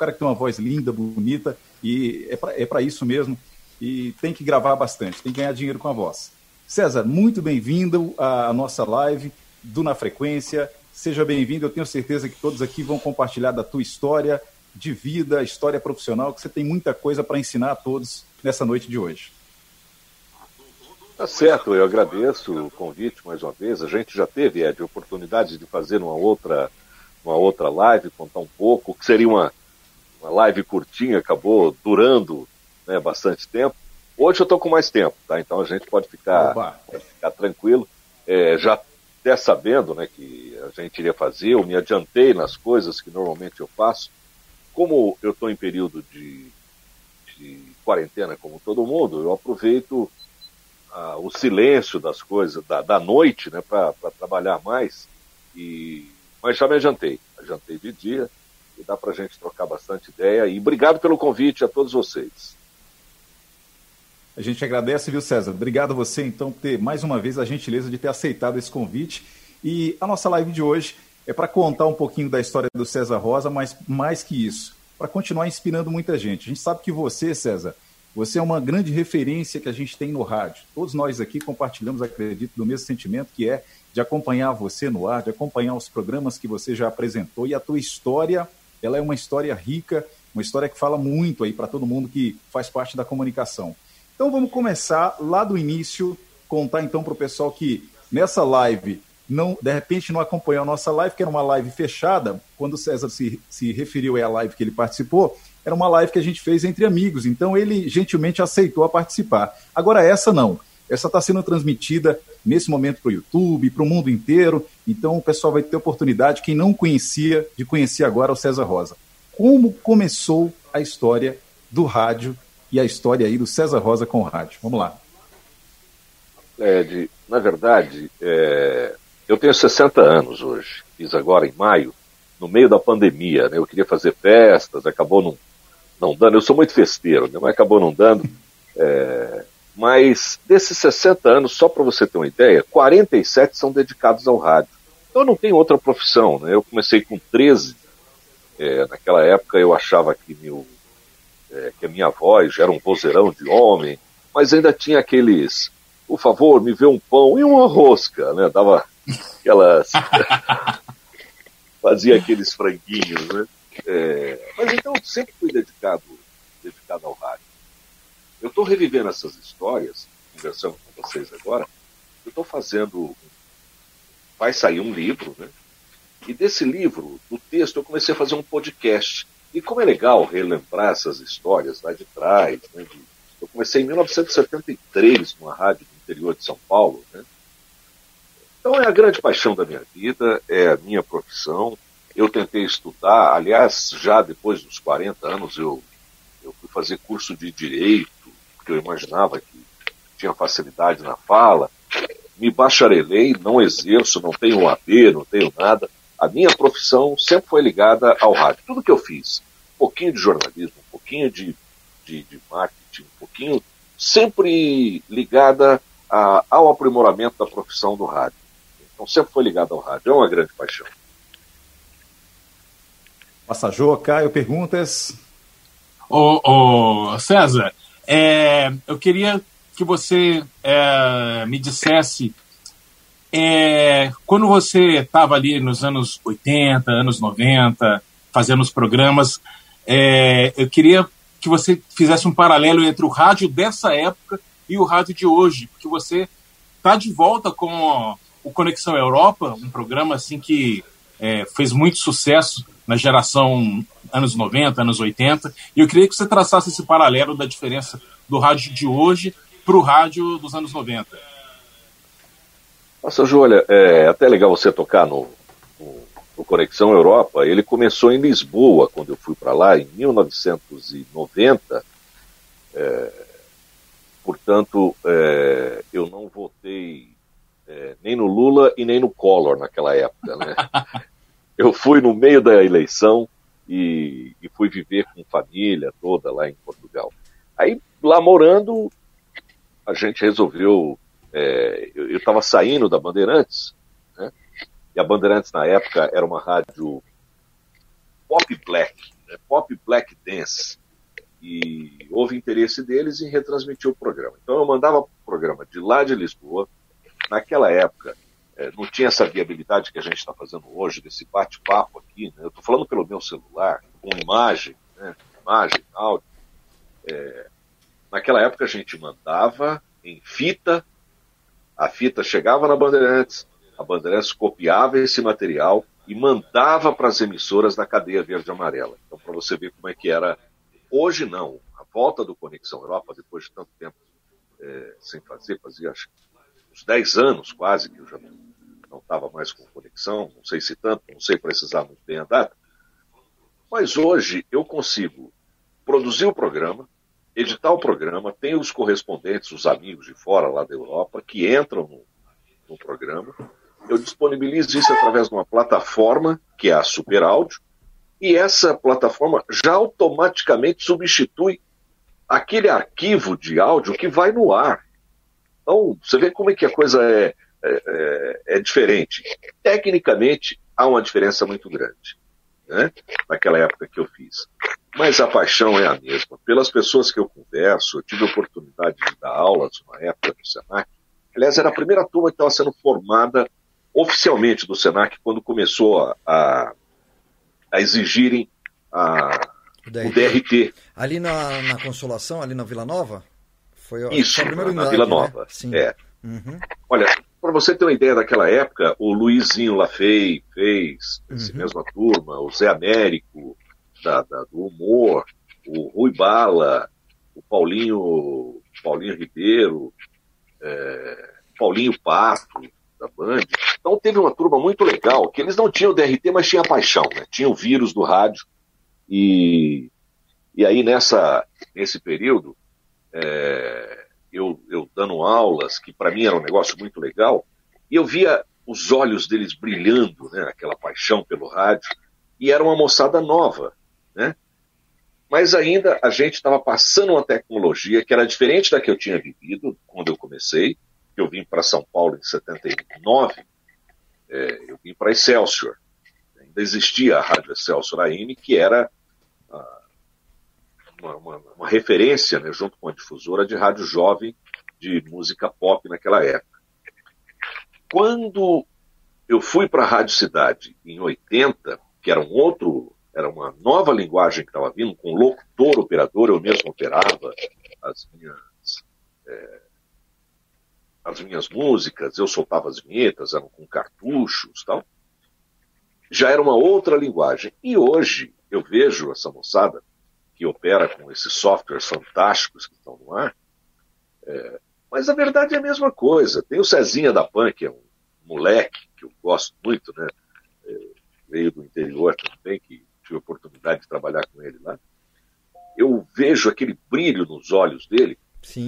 cara que tem uma voz linda, bonita, e é para é isso mesmo. E tem que gravar bastante, tem que ganhar dinheiro com a voz. César, muito bem-vindo à nossa live do Na Frequência. Seja bem-vindo. Eu tenho certeza que todos aqui vão compartilhar da tua história de vida, história profissional, que você tem muita coisa para ensinar a todos nessa noite de hoje. Tá certo, eu agradeço o convite mais uma vez. A gente já teve, Ed, oportunidade de fazer uma outra, uma outra live, contar um pouco, que seria uma, uma live curtinha, acabou durando né, bastante tempo. Hoje eu estou com mais tempo, tá? Então a gente pode ficar, pode ficar tranquilo. É, já até sabendo né, que a gente iria fazer, eu me adiantei nas coisas que normalmente eu faço. Como eu estou em período de, de quarentena, como todo mundo, eu aproveito a, o silêncio das coisas, da, da noite, né, para trabalhar mais. E, mas já me adiantei, adiantei de dia e dá para a gente trocar bastante ideia. E obrigado pelo convite a todos vocês. A gente agradece, viu, César? Obrigado a você, então, por ter mais uma vez a gentileza de ter aceitado esse convite. E a nossa live de hoje é para contar um pouquinho da história do César Rosa, mas mais que isso, para continuar inspirando muita gente. A gente sabe que você, César, você é uma grande referência que a gente tem no rádio. Todos nós aqui compartilhamos, acredito, do mesmo sentimento que é de acompanhar você no ar, de acompanhar os programas que você já apresentou e a tua história, ela é uma história rica, uma história que fala muito aí para todo mundo que faz parte da comunicação. Então vamos começar lá do início, contar então para o pessoal que nessa live não, de repente não acompanhou a nossa live, que era uma live fechada, quando o César se, se referiu à live que ele participou, era uma live que a gente fez entre amigos, então ele gentilmente aceitou a participar. Agora, essa não. Essa está sendo transmitida nesse momento para o YouTube, para o mundo inteiro, então o pessoal vai ter oportunidade, quem não conhecia, de conhecer agora o César Rosa. Como começou a história do rádio e a história aí do César Rosa com o rádio? Vamos lá. Ed, na verdade, é... eu tenho 60 anos hoje, fiz agora em maio, no meio da pandemia, né? Eu queria fazer festas, acabou não não dando. Eu sou muito festeiro, né, mas acabou não dando. É, mas desses 60 anos, só para você ter uma ideia, 47 são dedicados ao rádio. Então eu não tenho outra profissão. Né? Eu comecei com 13. É, naquela época eu achava que, meu, é, que a minha voz era um vozeirão de homem, mas ainda tinha aqueles, por favor, me vê um pão e uma rosca, né? Dava aquelas. fazia aqueles franguinhos, né? É, mas então sempre fui dedicado, dedicado ao rádio. Eu estou revivendo essas histórias, conversando com vocês agora. Eu estou fazendo. Vai sair um livro, né? E desse livro, do texto, eu comecei a fazer um podcast. E como é legal relembrar essas histórias lá de trás, né? Eu comecei em 1973 numa rádio do interior de São Paulo, né? Então é a grande paixão da minha vida, é a minha profissão, eu tentei estudar, aliás, já depois dos 40 anos eu, eu fui fazer curso de direito, porque eu imaginava que tinha facilidade na fala. Me bacharelei, não exerço, não tenho OAB, não tenho nada. A minha profissão sempre foi ligada ao rádio. Tudo que eu fiz, um pouquinho de jornalismo, um pouquinho de, de, de marketing, um pouquinho, sempre ligada a, ao aprimoramento da profissão do rádio. Então sempre foi ligado ao rádio. É uma grande paixão. Passajou, Caio, perguntas? Ô, ô César, é, eu queria que você é, me dissesse, é, quando você estava ali nos anos 80, anos 90, fazendo os programas, é, eu queria que você fizesse um paralelo entre o rádio dessa época e o rádio de hoje, porque você está de volta com o Conexão Europa, um programa assim que é, fez muito sucesso na geração anos 90, anos 80, e eu queria que você traçasse esse paralelo da diferença do rádio de hoje para o rádio dos anos 90. Nossa, Júlia, é até legal você tocar no, no, no, Conexão Europa. Ele começou em Lisboa, quando eu fui para lá, em 1990. É, portanto, é, eu não votei é, nem no Lula e nem no Collor naquela época. Né? eu fui no meio da eleição e, e, fui viver com família toda lá em Portugal. Aí, lá morando, a gente resolveu. É, eu estava saindo da Bandeirantes, né? e a Bandeirantes na época era uma rádio pop black, é, pop black dance. E houve interesse deles em retransmitir o programa. Então eu mandava o programa de lá de Lisboa. Naquela época, não tinha essa viabilidade que a gente está fazendo hoje, desse bate-papo aqui. Né? Eu estou falando pelo meu celular, com imagem, né? imagem, áudio. É, naquela época a gente mandava em fita, a fita chegava na Bandeirantes, a Bandeirantes copiava esse material e mandava para as emissoras da cadeia verde e amarela. Então, para você ver como é que era. Hoje não. A volta do Conexão Europa, depois de tanto tempo é, sem fazer, fazia acho, uns 10 anos quase que eu já não estava mais com conexão, não sei se tanto, não sei precisar muito bem a data. Mas hoje eu consigo produzir o programa, editar o programa, tem os correspondentes, os amigos de fora lá da Europa, que entram no, no programa. Eu disponibilizo isso através de uma plataforma, que é a Super Áudio, e essa plataforma já automaticamente substitui aquele arquivo de áudio que vai no ar. Então, você vê como é que a coisa é, é, é, é diferente. Tecnicamente, há uma diferença muito grande, né? naquela época que eu fiz. Mas a paixão é a mesma. Pelas pessoas que eu converso, eu tive a oportunidade de dar aulas uma época no Senac. Aliás, era a primeira turma que estava sendo formada oficialmente do Senac quando começou a, a, a exigirem a, o, DRT. o, DRT. Ali na, na, Consolação, ali na Vila Nova? Foi, Isso, na, na Vila né? Nova. Sim. É. Uhum. Olha, para você ter uma ideia daquela época, o Luizinho Lafay fez, essa uhum. mesma turma, o Zé Américo, da, da, do humor, o Rui Bala, o Paulinho, Paulinho Ribeiro, é, Paulinho Pato, da Band. Então teve uma turma muito legal, que eles não tinham DRT, mas tinha paixão, né? Tinha o vírus do rádio. E, e aí nessa, nesse período, é, eu, eu dando aulas, que para mim era um negócio muito legal, e eu via os olhos deles brilhando, né? Aquela paixão pelo rádio. E era uma moçada nova, né? Mas ainda a gente estava passando uma tecnologia que era diferente da que eu tinha vivido quando eu comecei. Eu vim para São Paulo em 79, é, eu vim para Excelsior. Ainda existia a Rádio Excelsior AM, que era uma, uma, uma, referência, né, junto com a difusora, de rádio jovem de música pop naquela época. Quando eu fui para a Rádio Cidade em 80, que era um outro era uma nova linguagem que estava vindo, com locutor, operador, eu mesmo operava as minhas, é, as minhas músicas, eu soltava as vinhetas, eram com cartuchos tal. Já era uma outra linguagem. E hoje eu vejo essa moçada que opera com esses softwares fantásticos que estão no ar, é, mas a verdade é a mesma coisa. Tem o Cezinha da Pan, que é um moleque que eu gosto muito, né? É, veio do interior também, que tive a oportunidade de trabalhar com ele lá, eu vejo aquele brilho nos olhos dele.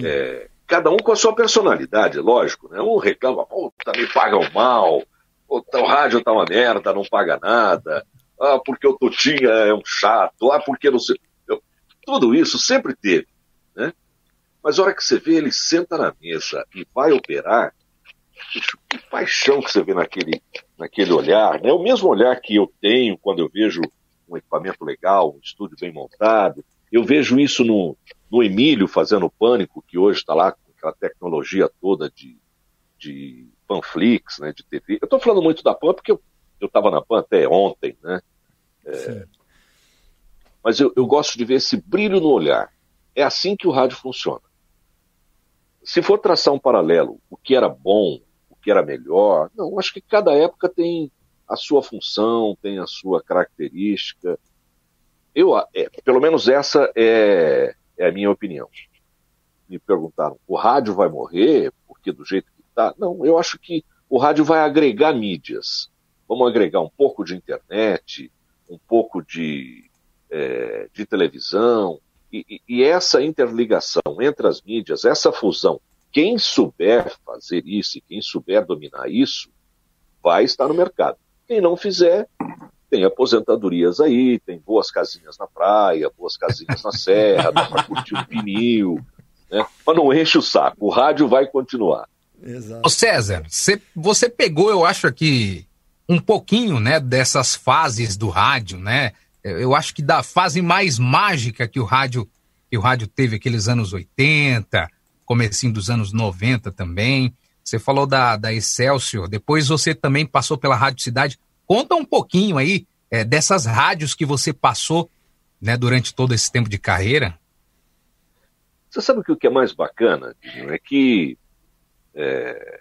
É, cada um com a sua personalidade, lógico. Né? Um reclama, puta, me pagam mal, o rádio tá uma merda, não paga nada, ah, porque o Totinha é um chato, ah, porque não sei. Tudo isso sempre teve. Né? Mas a hora que você vê, ele senta na mesa e vai operar, que paixão que você vê naquele, naquele olhar, né? O mesmo olhar que eu tenho quando eu vejo um equipamento legal, um estúdio bem montado. Eu vejo isso no, no Emílio fazendo Pânico, que hoje está lá com aquela tecnologia toda de, de Panflix, né, de TV. Eu estou falando muito da Pan porque eu estava na Pan até ontem, né? É, mas eu, eu gosto de ver esse brilho no olhar. É assim que o rádio funciona. Se for traçar um paralelo, o que era bom, o que era melhor, não, acho que cada época tem a sua função, tem a sua característica. Eu, é, pelo menos essa é, é a minha opinião. Me perguntaram, o rádio vai morrer porque do jeito que está? Não, eu acho que o rádio vai agregar mídias. Vamos agregar um pouco de internet, um pouco de, é, de televisão, e, e, essa interligação entre as mídias, essa fusão, quem souber fazer isso e quem souber dominar isso, vai estar no mercado. Quem não fizer, tem aposentadorias aí, tem boas casinhas na praia, boas casinhas na serra, dá para curtir um pinil, né? Mas não enche o saco, o rádio vai continuar. Exato. Ô César, você, você pegou, eu acho aqui, um pouquinho, né, dessas fases do rádio, né? Eu acho que da fase mais mágica que o rádio que o rádio teve aqueles anos 80, comecinho dos anos 90 também. Você falou da, da Excelsior, depois você também passou pela Rádio Cidade. Conta um pouquinho aí é, dessas rádios que você passou né, durante todo esse tempo de carreira. Você sabe o que é mais bacana, É que é,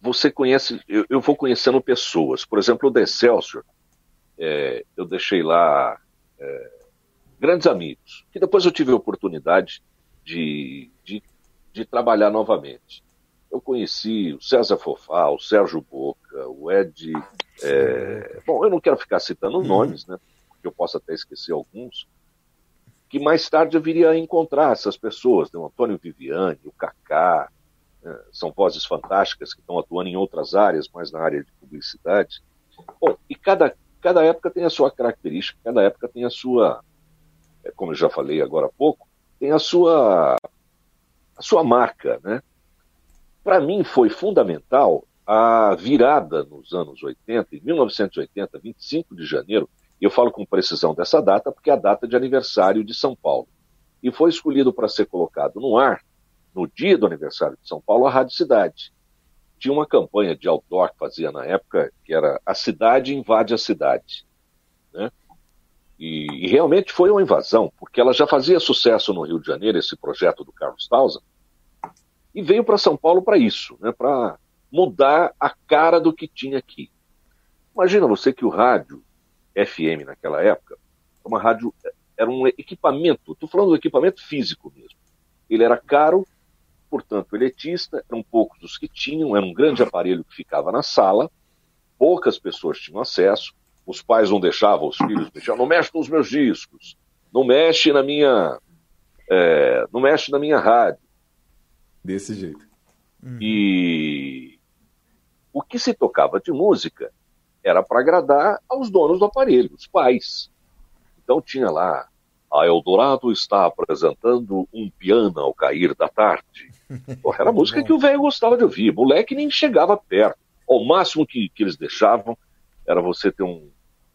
você conhece, eu, eu, vou conhecendo pessoas. Por exemplo, o da Excelsior, é, eu deixei lá é, grandes amigos, que depois eu tive a oportunidade de, de, de trabalhar novamente eu conheci o César Fofá, o Sérgio Boca, o Ed. É... Bom, eu não quero ficar citando uhum. nomes, né? Porque eu posso até esquecer alguns. Que mais tarde eu viria a encontrar essas pessoas, né? o Antônio Viviani, o Kaká, né? são vozes fantásticas que estão atuando em outras áreas, mas na área de publicidade. Bom, e cada, cada época tem a sua característica, cada época tem a sua, é, como eu já falei agora há pouco, tem a sua, a sua marca, né? Para mim foi fundamental a virada nos anos 80, em 1980, 25 de janeiro, eu falo com precisão dessa data porque é a data de aniversário de São Paulo. E foi escolhido para ser colocado no ar, no dia do aniversário de São Paulo, a Rádio Cidade. Tinha uma campanha de outdoor que fazia na época, que era A Cidade Invade a Cidade. Né? E, e, realmente foi uma invasão, porque ela já fazia sucesso no Rio de Janeiro, esse projeto do Carlos Tausa, e veio para São Paulo para isso, né, para mudar a cara do que tinha aqui. Imagina você que o rádio FM naquela época, uma rádio era um equipamento, estou falando do equipamento físico mesmo. Ele era caro, portanto elitista, eram poucos os que tinham, era um grande aparelho que ficava na sala, poucas pessoas tinham acesso, os pais não deixavam os filhos mexer, não mexe nos meus discos, não mexe na minha, é, não mexe na minha rádio. Desse jeito. Uhum. E o que se tocava de música era para agradar aos donos do aparelho, os pais. Então tinha lá, a Eldorado está apresentando um piano ao cair da tarde. Porra, era a música que o velho gostava de ouvir. Moleque nem chegava perto. O máximo que, que eles deixavam era você ter um,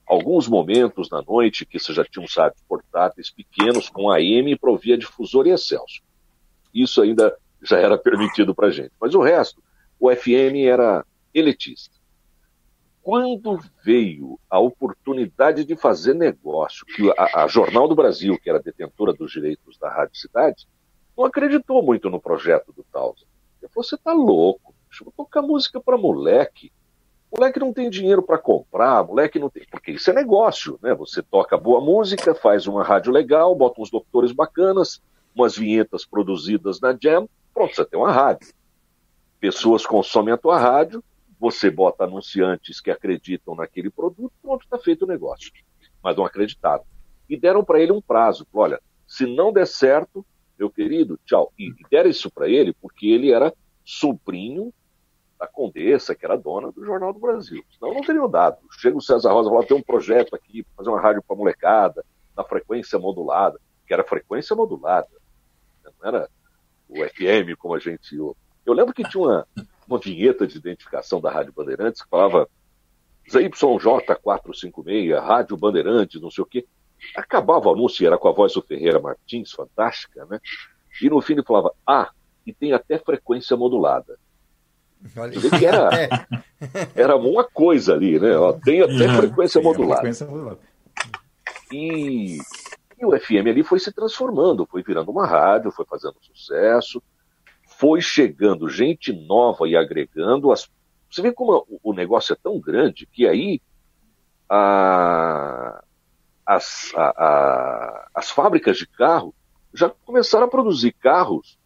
alguns momentos na noite que você já tinha uns rádios portáteis pequenos com AM e provia difusor e excelso. Isso ainda já era permitido para gente. Mas o resto, o FM era elitista. Quando veio a oportunidade de fazer negócio, que a, a Jornal do Brasil, que era detentora dos direitos da Rádio Cidade, não acreditou muito no projeto do Tausa. Ele falou: você tá louco, deixa eu tocar música para moleque. Moleque não tem dinheiro para comprar, moleque não tem. Porque isso é negócio, né? Você toca boa música, faz uma rádio legal, bota uns doutores bacanas, umas vinhetas produzidas na Jam, Pronto, você tem uma rádio. Pessoas consomem a tua rádio, você bota anunciantes que acreditam naquele produto, pronto, está feito o negócio. Mas não acreditaram. E deram para ele um prazo. Olha, se não der certo, meu querido, tchau. E deram isso para ele porque ele era sobrinho da Condessa, que era dona do Jornal do Brasil. Senão não teriam dado. Chega o César Rosa e fala, tem um projeto aqui, fazer uma rádio para molecada, na frequência modulada, que era frequência modulada. Não era o FM, como a gente. Eu, lembro que tinha uma, uma vinheta de identificação da Rádio Bandeirantes que falava ZYJ456, Rádio Bandeirantes, não sei o quê. Acabava o anúncio, era com a voz do Ferreira Martins, fantástica, né? E no fim ele falava, ah, e tem até frequência modulada. que era, é. era uma coisa ali, né? Ó, tem até frequência modulada. Frequência modulada. E e o FM ali foi se transformando, foi virando uma rádio, foi fazendo sucesso, foi chegando gente nova e agregando. As... Você vê como o negócio é tão grande que aí a... as, a, a... as fábricas de carro já começaram a produzir carros,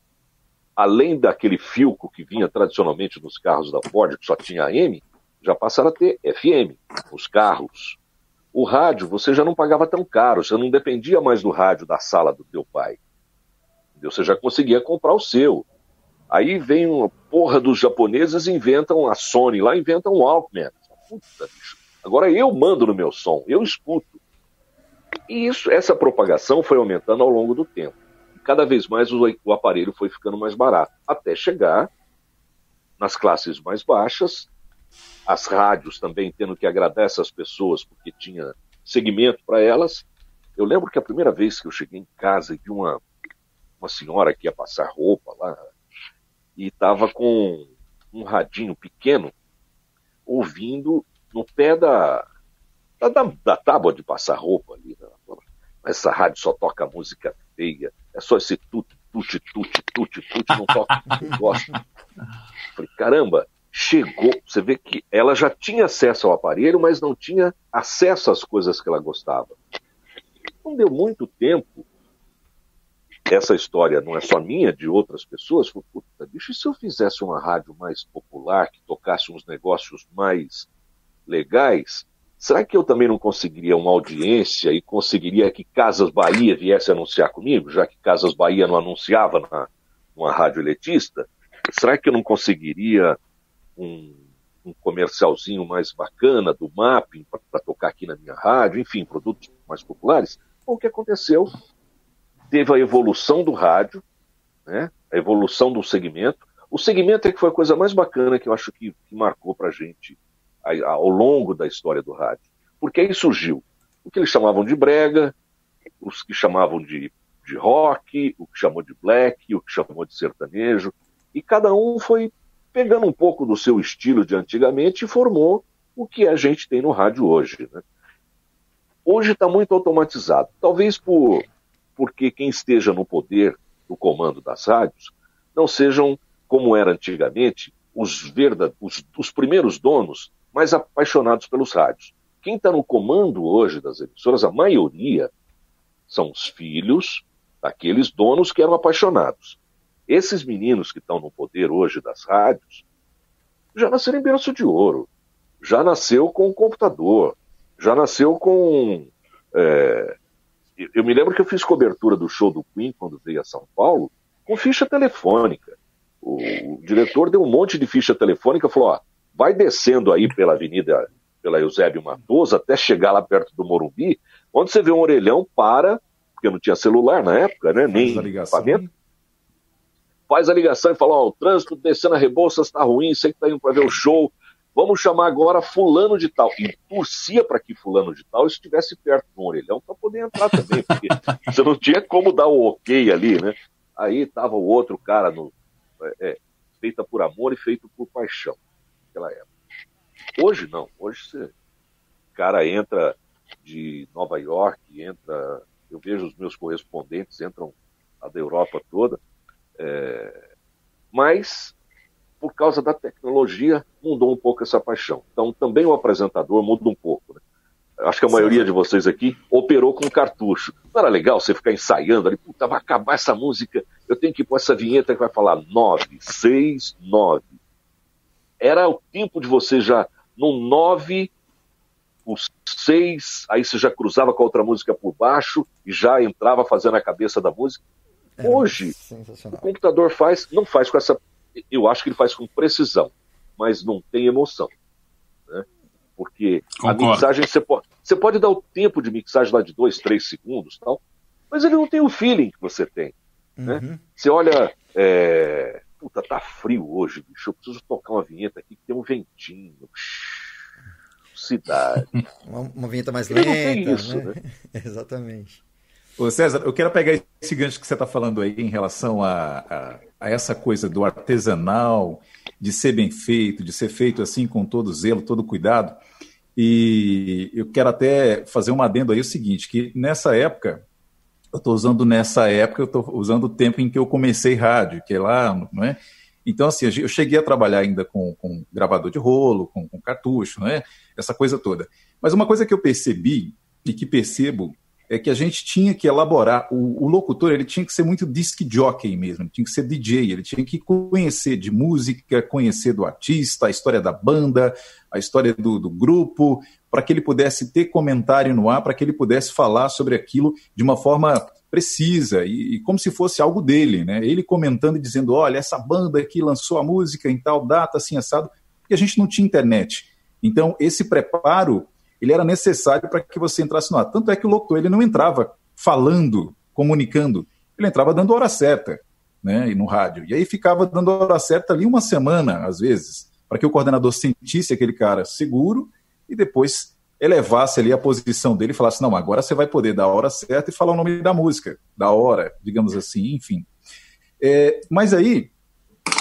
além daquele filco que vinha tradicionalmente nos carros da Ford, que só tinha AM, já passaram a ter FM, os carros. O rádio você já não pagava tão caro, você não dependia mais do rádio da sala do teu pai. Você já conseguia comprar o seu. Aí vem uma porra dos japoneses inventam a Sony lá, inventam o Walkman. Puta, bicho. Agora eu mando no meu som, eu escuto. E isso, essa propagação foi aumentando ao longo do tempo. E cada vez mais o, o aparelho foi ficando mais barato, até chegar nas classes mais baixas, as rádios também tendo que agradar essas pessoas, porque tinha segmento para elas. Eu lembro que a primeira vez que eu cheguei em casa e vi uma, uma senhora que ia passar roupa lá e estava com um radinho pequeno ouvindo no pé da, da, da tábua de passar roupa ali. Né? Essa rádio só toca música feia, é só esse tute, tute, tute, tute, tute, não toca o que eu gosto. Falei, caramba, chegou. Você vê que ela já tinha acesso ao aparelho, mas não tinha acesso às coisas que ela gostava. Não deu muito tempo. Essa história não é só minha, de outras pessoas. Falei, puta, bicho, e se eu fizesse uma rádio mais popular, que tocasse uns negócios mais legais? Será que eu também não conseguiria uma audiência e conseguiria que Casas Bahia viesse anunciar comigo, já que Casas Bahia não anunciava na, numa rádio elitista? Será que eu não conseguiria um, um comercialzinho mais bacana do mapping para tocar aqui na minha rádio, enfim, produtos mais populares. o que aconteceu? Teve a evolução do rádio, né? a evolução do segmento. O segmento é que foi a coisa mais bacana que eu acho que, que marcou para a gente ao longo da história do rádio. Porque aí surgiu o que eles chamavam de brega, os que chamavam de, de rock, o que chamou de black, o que chamou de sertanejo, e cada um foi pegando um pouco do seu estilo de antigamente e formou o que a gente tem no rádio hoje. Né? Hoje está muito automatizado. Talvez por, porque quem esteja no poder do comando das rádios não sejam, como era antigamente, os, os, os primeiros donos mais apaixonados pelos rádios. Quem está no comando hoje das emissoras, a maioria, são os filhos daqueles donos que eram apaixonados. Esses meninos que estão no poder hoje das rádios já nasceram em berço de ouro, já nasceu com um computador, já nasceu com. É... Eu me lembro que eu fiz cobertura do show do Queen quando veio a São Paulo com ficha telefônica. O, o diretor deu um monte de ficha telefônica e falou: ó, vai descendo aí pela avenida, pela Eusébio Matoso, até chegar lá perto do Morumbi, onde você vê um orelhão, para, porque não tinha celular na época, né? Nem equipamento faz a ligação e fala: Ó, o trânsito descendo a Rebouças está ruim, sei que está indo para ver o show. Vamos chamar agora Fulano de Tal. E torcia para que Fulano de Tal estivesse perto do orelhão para poder entrar também, porque você não tinha como dar o ok ali, né? Aí estava o outro cara no. É, é, feita por amor e feito por paixão, naquela época. Hoje não, hoje você. O cara entra de Nova York, entra. Eu vejo os meus correspondentes entram a da Europa toda é, mas, por causa da tecnologia, mudou um pouco essa paixão. Então, também o apresentador muda um pouco. Né? Acho que a maioria de vocês aqui operou com cartucho. Não era legal você ficar ensaiando ali, puta, vai acabar essa música, eu tenho que com essa vinheta que vai falar 9, 6, 9. Era o tempo de você já, no 9, o 6, aí você já cruzava com a outra música por baixo e já entrava fazendo a cabeça da música. É Hoje, o computador faz, não faz com essa. Eu acho que ele faz com precisão, mas não tem emoção. Né? Porque Concordo. a mixagem, você pode, você pode dar o tempo de mixagem lá de 2, 3 segundos, tal, mas ele não tem o feeling que você tem. Né? Uhum. Você olha. É... Puta, tá frio hoje, bicho. Eu preciso tocar uma vinheta aqui que tem um ventinho. Cidade. Uma, uma vinheta mais ele lenta. Isso, né? Né? Exatamente. Ô César, eu quero pegar esse gancho que você está falando aí em relação a, a, a, essa coisa do artesanal, de ser bem feito, de ser feito assim com todo zelo, todo cuidado. E eu quero até fazer um adendo aí o seguinte, que nessa época, eu estou usando nessa época, eu estou usando o tempo em que eu comecei rádio, que é lá, não é? Então, assim, eu cheguei a trabalhar ainda com, com gravador de rolo, com, com cartucho, não é? Essa coisa toda. Mas uma coisa que eu percebi e que percebo é que a gente tinha que elaborar, o, o, locutor ele tinha que ser muito disc jockey mesmo, tinha que ser DJ, ele tinha que conhecer de música, conhecer do artista, a história da banda, a história do, do grupo, para que ele pudesse ter comentário no ar, para que ele pudesse falar sobre aquilo de uma forma precisa e, e, como se fosse algo dele, né? Ele comentando e dizendo, olha, essa banda aqui lançou a música em tal data, assim, assado, porque a gente não tinha internet. Então, esse preparo ele era necessário para que você entrasse no ar. Tanto é que o locutor ele não entrava falando, comunicando, ele entrava dando hora certa, né, no rádio. E aí ficava dando hora certa ali uma semana, às vezes, para que o coordenador sentisse aquele cara seguro e depois elevasse ali a posição dele e falasse: não, agora você vai poder dar a hora certa e falar o nome da música, da hora, digamos assim, enfim. É, mas aí,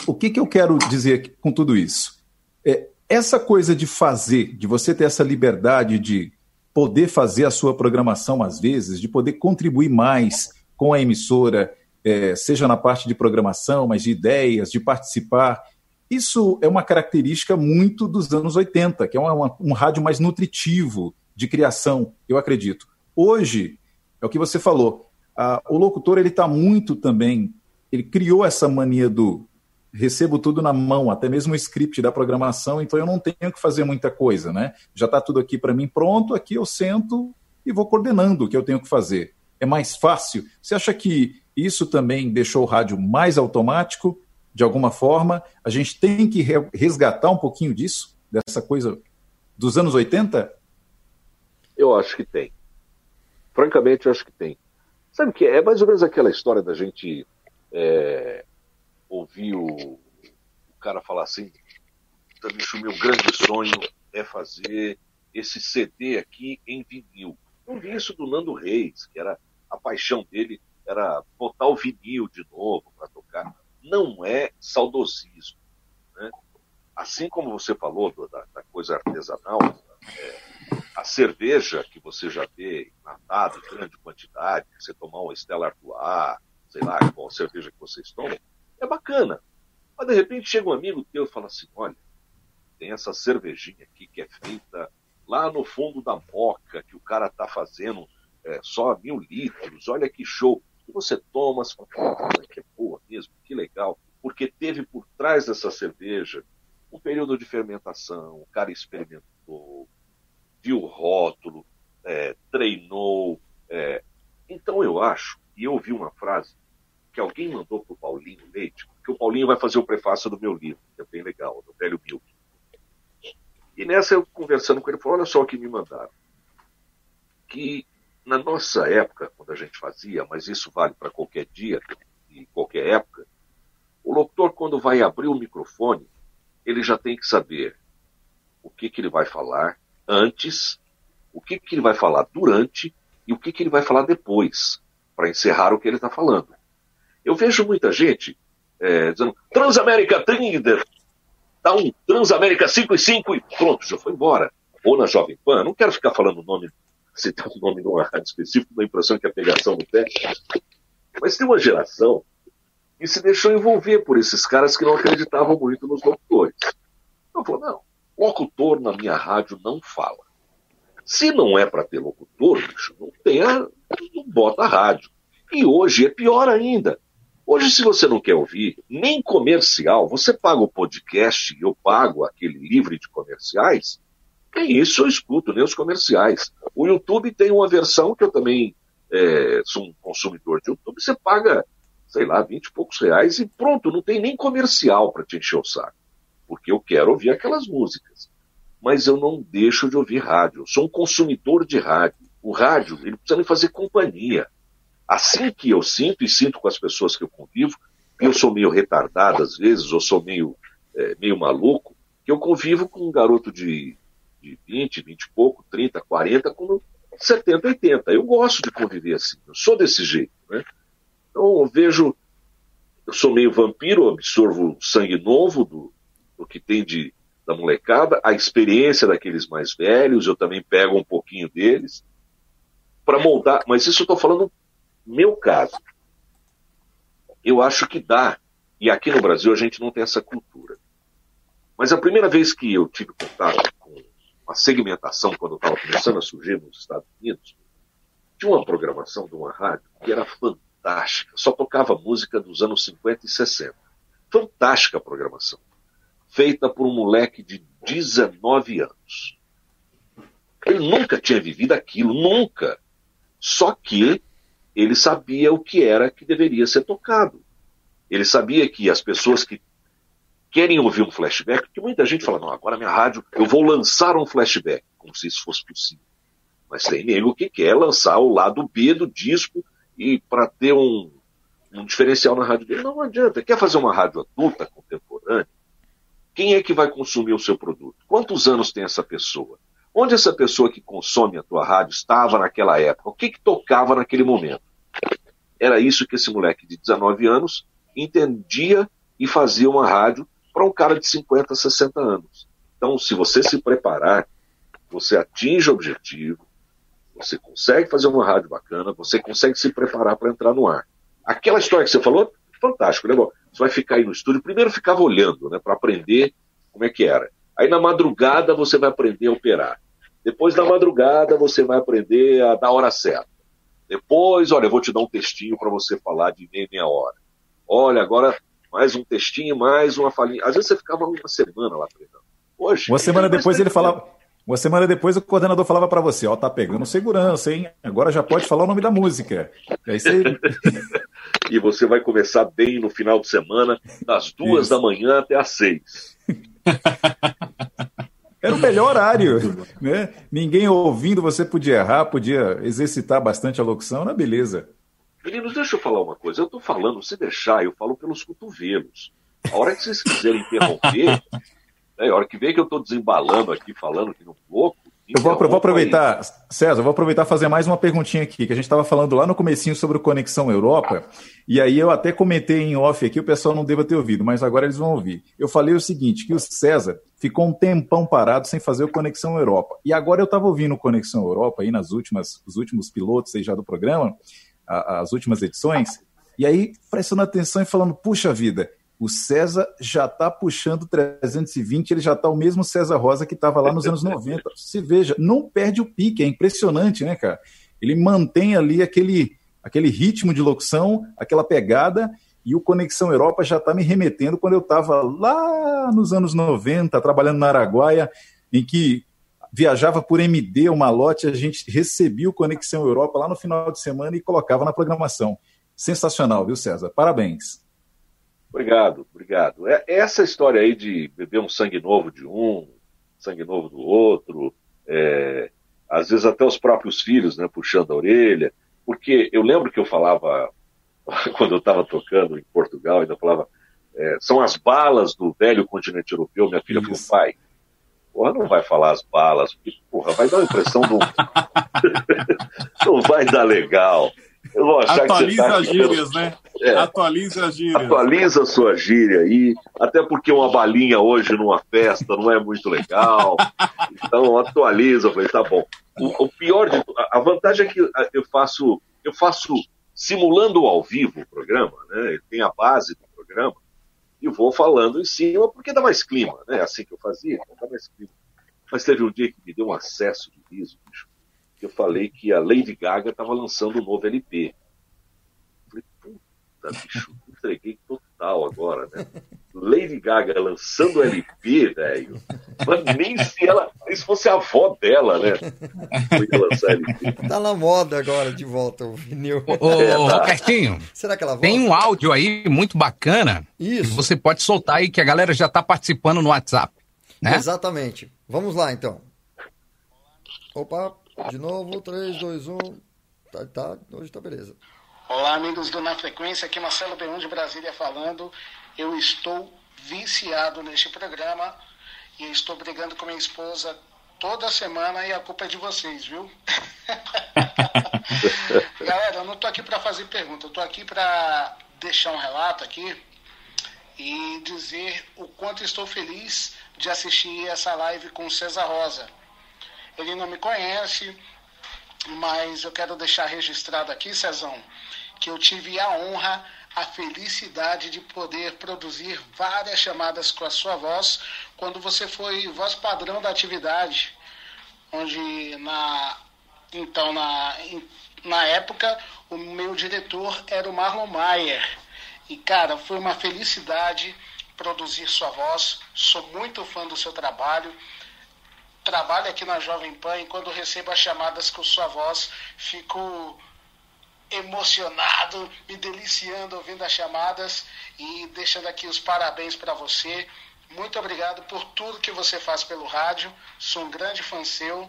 o que, que eu quero dizer com tudo isso? É, essa coisa de fazer, de você ter essa liberdade de poder fazer a sua programação às vezes, de poder contribuir mais com a emissora, é, seja na parte de programação, mas de ideias, de participar. Isso é uma característica muito dos anos 80, que é uma, um rádio mais nutritivo de criação, eu acredito. Hoje, é o que você falou, a, o locutor ele está muito também, ele criou essa mania do recebo tudo na mão, até mesmo o script da programação, então eu não tenho que fazer muita coisa, né? Já está tudo aqui para mim pronto, aqui eu sento e vou coordenando o que eu tenho que fazer. É mais fácil. Você acha que isso também deixou o rádio mais automático, de alguma forma? A gente tem que resgatar um pouquinho disso, dessa coisa dos anos 80? Eu acho que tem. Francamente, eu acho que tem. Sabe o que é? É mais ou menos aquela história da gente é, ouvir o, o cara falar assim, bicho, meu grande sonho é fazer esse CD aqui em vinil. Eu vi isso do Nando Reis, que era a paixão dele era botar o vinil de novo para tocar. Não é saudosismo. Né? Assim como você falou da, da, coisa artesanal, é, a cerveja que você já vê enlatada em grande quantidade, você tomar uma Stella Artois, sei lá, qual cerveja que vocês tomam, é bacana. Mas de repente chega um amigo teu e fala assim: olha, tem essa cervejinha aqui que é feita lá no fundo da moca, que o cara tá fazendo é, só mil litros, olha que show. E você toma, você fala, que é boa mesmo, que legal. Porque teve por trás dessa cerveja um período de fermentação, o cara experimentou, viu o rótulo, é, treinou. É. Então eu acho, e eu ouvi uma frase que alguém mandou para o Paulinho Leite, porque o Paulinho vai fazer o prefácio do meu livro, que é bem legal, do Velho Milk. E nessa eu conversando com ele, falou, olha só o que me mandaram. Que na nossa época, quando a gente fazia, mas isso vale para qualquer dia e qualquer época, o locutor, quando vai abrir o microfone, ele já tem que saber o que, que ele vai falar antes, o que, que ele vai falar durante e o que, que ele vai falar depois, para encerrar o que ele está falando. Eu vejo muita gente é, dizendo Transamérica 30, dá um Transamérica 5 e 5 e pronto, já foi embora. Ou na Jovem Pan, não quero ficar falando o nome, citar o nome de uma rádio específica, dá a impressão que é pegação no pé. Mas tem uma geração que se deixou envolver por esses caras que não acreditavam muito nos locutores. Eu falo, não, locutor na minha rádio não fala. Se não é para ter locutor, bicho, não tenha, não bota rádio. E hoje é pior ainda. Hoje, se você não quer ouvir nem comercial, você paga o podcast, eu pago aquele livre de comerciais, nem isso eu escuto, nem os comerciais. O YouTube tem uma versão que eu também é, sou um consumidor de YouTube, você paga, sei lá, 20 e poucos reais e pronto, não tem nem comercial para te encher o saco. Porque eu quero ouvir aquelas músicas. Mas eu não deixo de ouvir rádio. Eu sou um consumidor de rádio. O rádio, ele precisa me fazer companhia. Assim que eu sinto, e sinto com as pessoas que eu convivo, eu sou meio retardado às vezes, ou sou meio, é, meio maluco, que eu convivo com um garoto de, de 20, 20 e pouco, 30, 40, com 70, 80. Eu gosto de conviver assim, eu sou desse jeito. Né? Então eu vejo, eu sou meio vampiro, absorvo sangue novo do, do que tem de, da molecada, a experiência daqueles mais velhos, eu também pego um pouquinho deles, para moldar, mas isso eu estou falando meu caso, eu acho que dá. E aqui no Brasil a gente não tem essa cultura. Mas a primeira vez que eu tive contato com a segmentação, quando estava começando a surgir nos Estados Unidos, tinha uma programação de uma rádio que era fantástica. Só tocava música dos anos 50 e 60. Fantástica a programação. Feita por um moleque de 19 anos. Ele nunca tinha vivido aquilo, nunca. Só que ele sabia o que era que deveria ser tocado. Ele sabia que as pessoas que querem ouvir um flashback, porque muita gente fala, não, agora minha rádio, eu vou lançar um flashback, como se isso fosse possível. Mas tem nego que quer lançar o lado B do disco e para ter um, um diferencial na rádio dele. Não adianta. Quer fazer uma rádio adulta, contemporânea? Quem é que vai consumir o seu produto? Quantos anos tem essa pessoa? Onde essa pessoa que consome a tua rádio estava naquela época? O que, que tocava naquele momento? Era isso que esse moleque de 19 anos entendia e fazia uma rádio para um cara de 50, 60 anos. Então, se você se preparar, você atinge o objetivo, você consegue fazer uma rádio bacana, você consegue se preparar para entrar no ar. Aquela história que você falou, fantástico, né? Bom, você vai ficar aí no estúdio, primeiro ficava olhando, né, para aprender como é que era. Aí na madrugada você vai aprender a operar. Depois da madrugada você vai aprender a dar hora certa. Depois, olha, eu vou te dar um textinho para você falar de meia, meia hora. Olha, agora mais um textinho, mais uma falinha. Às vezes você ficava uma semana lá treinando. Hoje, uma semana depois ele falava, uma semana depois o coordenador falava para você, ó, tá pegando segurança, hein? Agora já pode falar o nome da música. Aí você... e você vai começar bem no final de semana, das duas Isso. da manhã até às seis. Era o melhor horário, né? Ninguém ouvindo, você podia errar, podia exercitar bastante a locução, na beleza. Meninos, deixa eu falar uma coisa. Eu estou falando, se deixar, eu falo pelos cotovelos. A hora que vocês quiserem interromper, né, a hora que vem que eu estou desembalando aqui, falando que não louco, eu vou, vou, aproveitar, aí. César, vou aproveitar fazer mais uma perguntinha aqui, que a gente estava falando lá no comecinho sobre o Conexão Europa, e aí eu até comentei em off aqui, o pessoal não deva ter ouvido, mas agora eles vão ouvir. Eu falei o seguinte, que o César ficou um tempão parado sem fazer o Conexão Europa. E agora eu estava ouvindo o Conexão Europa aí nas últimas, os últimos pilotos aí já do programa, a, as últimas edições, e aí prestando atenção e falando, puxa vida, o César já está puxando 320, ele já está o mesmo César Rosa que estava lá nos anos 90. Se veja, não perde o pique, é impressionante, né, cara? Ele mantém ali aquele, aquele ritmo de locução, aquela pegada, e o Conexão Europa já está me remetendo quando eu estava lá nos anos 90, trabalhando na Araguaia, em que viajava por MD, uma lote, a gente recebia o Conexão Europa lá no final de semana e colocava na programação. Sensacional, viu, César? Parabéns. Obrigado, obrigado. É, essa história aí de beber um sangue novo de um, sangue novo do outro, é, às vezes até os próprios filhos, né, puxando a orelha, porque eu lembro que eu falava, quando eu estava tocando em Portugal, ainda falava, é, são as balas do velho continente europeu, minha filha falou, pai, porra, não vai falar as balas, porque, porra, vai dar uma impressão do... não vai dar legal. Eu vou achar Atualiza que tá as gírias, né? É. Atualiza as gírias. Atualiza a sua gíria aí, até porque uma balinha hoje numa festa não é muito legal. Então atualiza, eu falei, tá bom. O, o pior de a vantagem é que eu faço, eu faço simulando ao vivo o programa, né? Tem a base do programa e vou falando em cima porque dá mais clima, né? Assim que eu fazia, então dá mais clima. Mas teve um dia que me deu um acesso de riso, bicho eu falei que a Lady Gaga estava lançando um novo LP. Eu falei, puta, bicho, entreguei total agora, né? Lady Gaga lançando LP, velho. Mas nem se ela, nem se fosse a avó dela, né? Foi lançar LP. Tá na moda agora de volta o vinil. Ô, é, tá. Robertinho, Será que ela volta? tem um áudio aí muito bacana. Isso. você pode soltar aí que a galera já tá participando no WhatsApp. Né? Exatamente. Vamos lá então. Opa, de novo, 3, 2, 1. Tá, tá, hoje tá beleza. Olá, amigos do Na Frequência, aqui Marcelo B1 de Brasília falando. Eu estou viciado neste programa e estou brigando com minha esposa toda semana e a culpa é de vocês, viu? Galera, eu não tô aqui para fazer pergunta, eu tô aqui para deixar um relato aqui e dizer o quanto estou feliz de assistir essa live com César Rosa ele não me conhece, mas eu quero deixar registrado aqui, Cezão, que eu tive a honra, a felicidade de poder produzir várias chamadas com a sua voz quando você foi voz padrão da atividade, onde na então na na época o meu diretor era o Marlon Mayer. E cara, foi uma felicidade produzir sua voz. Sou muito fã do seu trabalho trabalho aqui na Jovem Pan e quando recebo as chamadas com sua voz, fico emocionado, me deliciando ouvindo as chamadas e deixando aqui os parabéns para você. Muito obrigado por tudo que você faz pelo rádio. Sou um grande fã seu.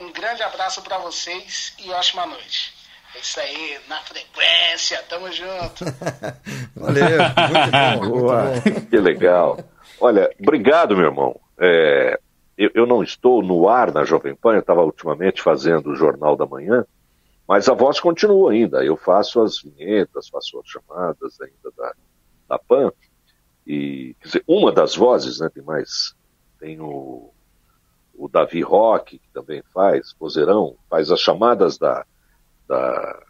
Um grande abraço para vocês e ótima noite. É isso aí, na frequência, tamo junto. Valeu, muito bom. Muito bom. Que legal. Olha, obrigado, meu irmão. É, eu, eu, não estou no ar na Jovem Pan, eu estava ultimamente fazendo o Jornal da Manhã, mas a voz continua ainda. Eu faço as vinhetas, faço as chamadas ainda da, da PAN. E, quer dizer, uma das vozes, né, tem mais, tem o, o Davi Roque, que também faz, vozeirão, faz as chamadas da, da,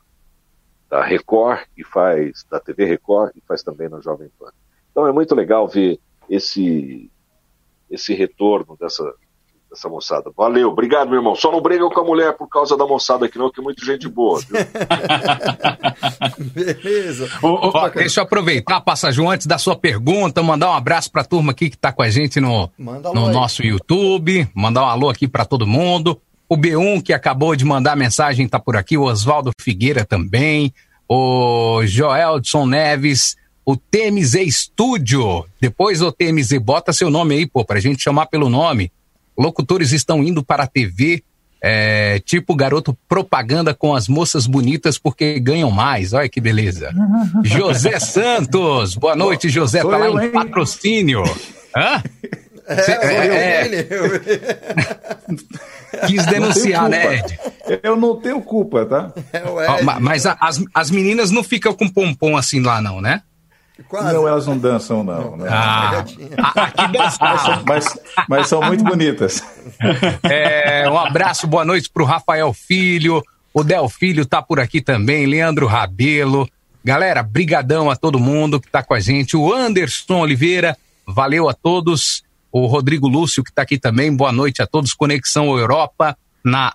da Record e faz, da TV Record e faz também na Jovem Pan. Então é muito legal ver esse, esse retorno dessa, dessa moçada. Valeu, obrigado, meu irmão. Só não briga com a mulher por causa da moçada aqui, não, que é muita gente boa. Beleza. deixa eu aproveitar, Passagem, antes da sua pergunta, mandar um abraço para a turma aqui que está com a gente no, no nosso YouTube, mandar um alô aqui para todo mundo. O B1, que acabou de mandar mensagem, está por aqui. O Oswaldo Figueira também. O Joeldson Neves. O TMZ Studio. Depois o TMZ, bota seu nome aí, pô, pra gente chamar pelo nome. Locutores estão indo para a TV, é, tipo garoto propaganda com as moças bonitas porque ganham mais. Olha que beleza. José Santos. Boa noite, José. Sou tá lá em patrocínio. Hã? É, Cê, é, é... Quis denunciar, né, Ed? Eu não tenho culpa, tá? É Ed, mas a, as, as meninas não ficam com pompom assim lá, não, né? Quase. Não, elas não dançam, não. Né? Ah, aqui dançam. Mas, mas são muito bonitas. É, um abraço, boa noite para o Rafael Filho. O Del Filho tá por aqui também, Leandro Rabelo. Galera, brigadão a todo mundo que está com a gente. O Anderson Oliveira, valeu a todos o Rodrigo Lúcio, que está aqui também. Boa noite a todos. Conexão Europa, na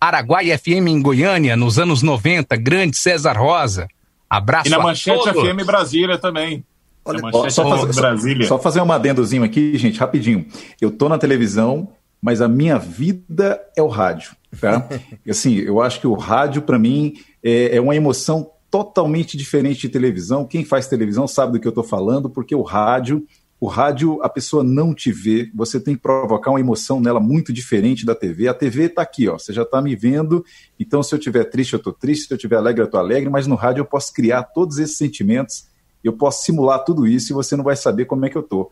Araguai FM em Goiânia, nos anos 90. Grande César Rosa. Abraço E na Manchete todos. FM Brasília também. Olha, ó, só, fazer, Brasília. Só, só, fazer um adendozinho aqui, gente, rapidinho. Eu tô na televisão, mas a minha vida é o rádio. Tá? assim, eu acho que o rádio, para mim, é, é uma emoção totalmente diferente de televisão. Quem faz televisão sabe do que eu estou falando, porque o rádio o rádio, a pessoa não te vê, você tem que provocar uma emoção nela muito diferente da TV. A TV está aqui, ó, você já está me vendo, então se eu estiver triste, eu estou triste, se eu estiver alegre, eu estou alegre, mas no rádio eu posso criar todos esses sentimentos, eu posso simular tudo isso e você não vai saber como é que eu estou.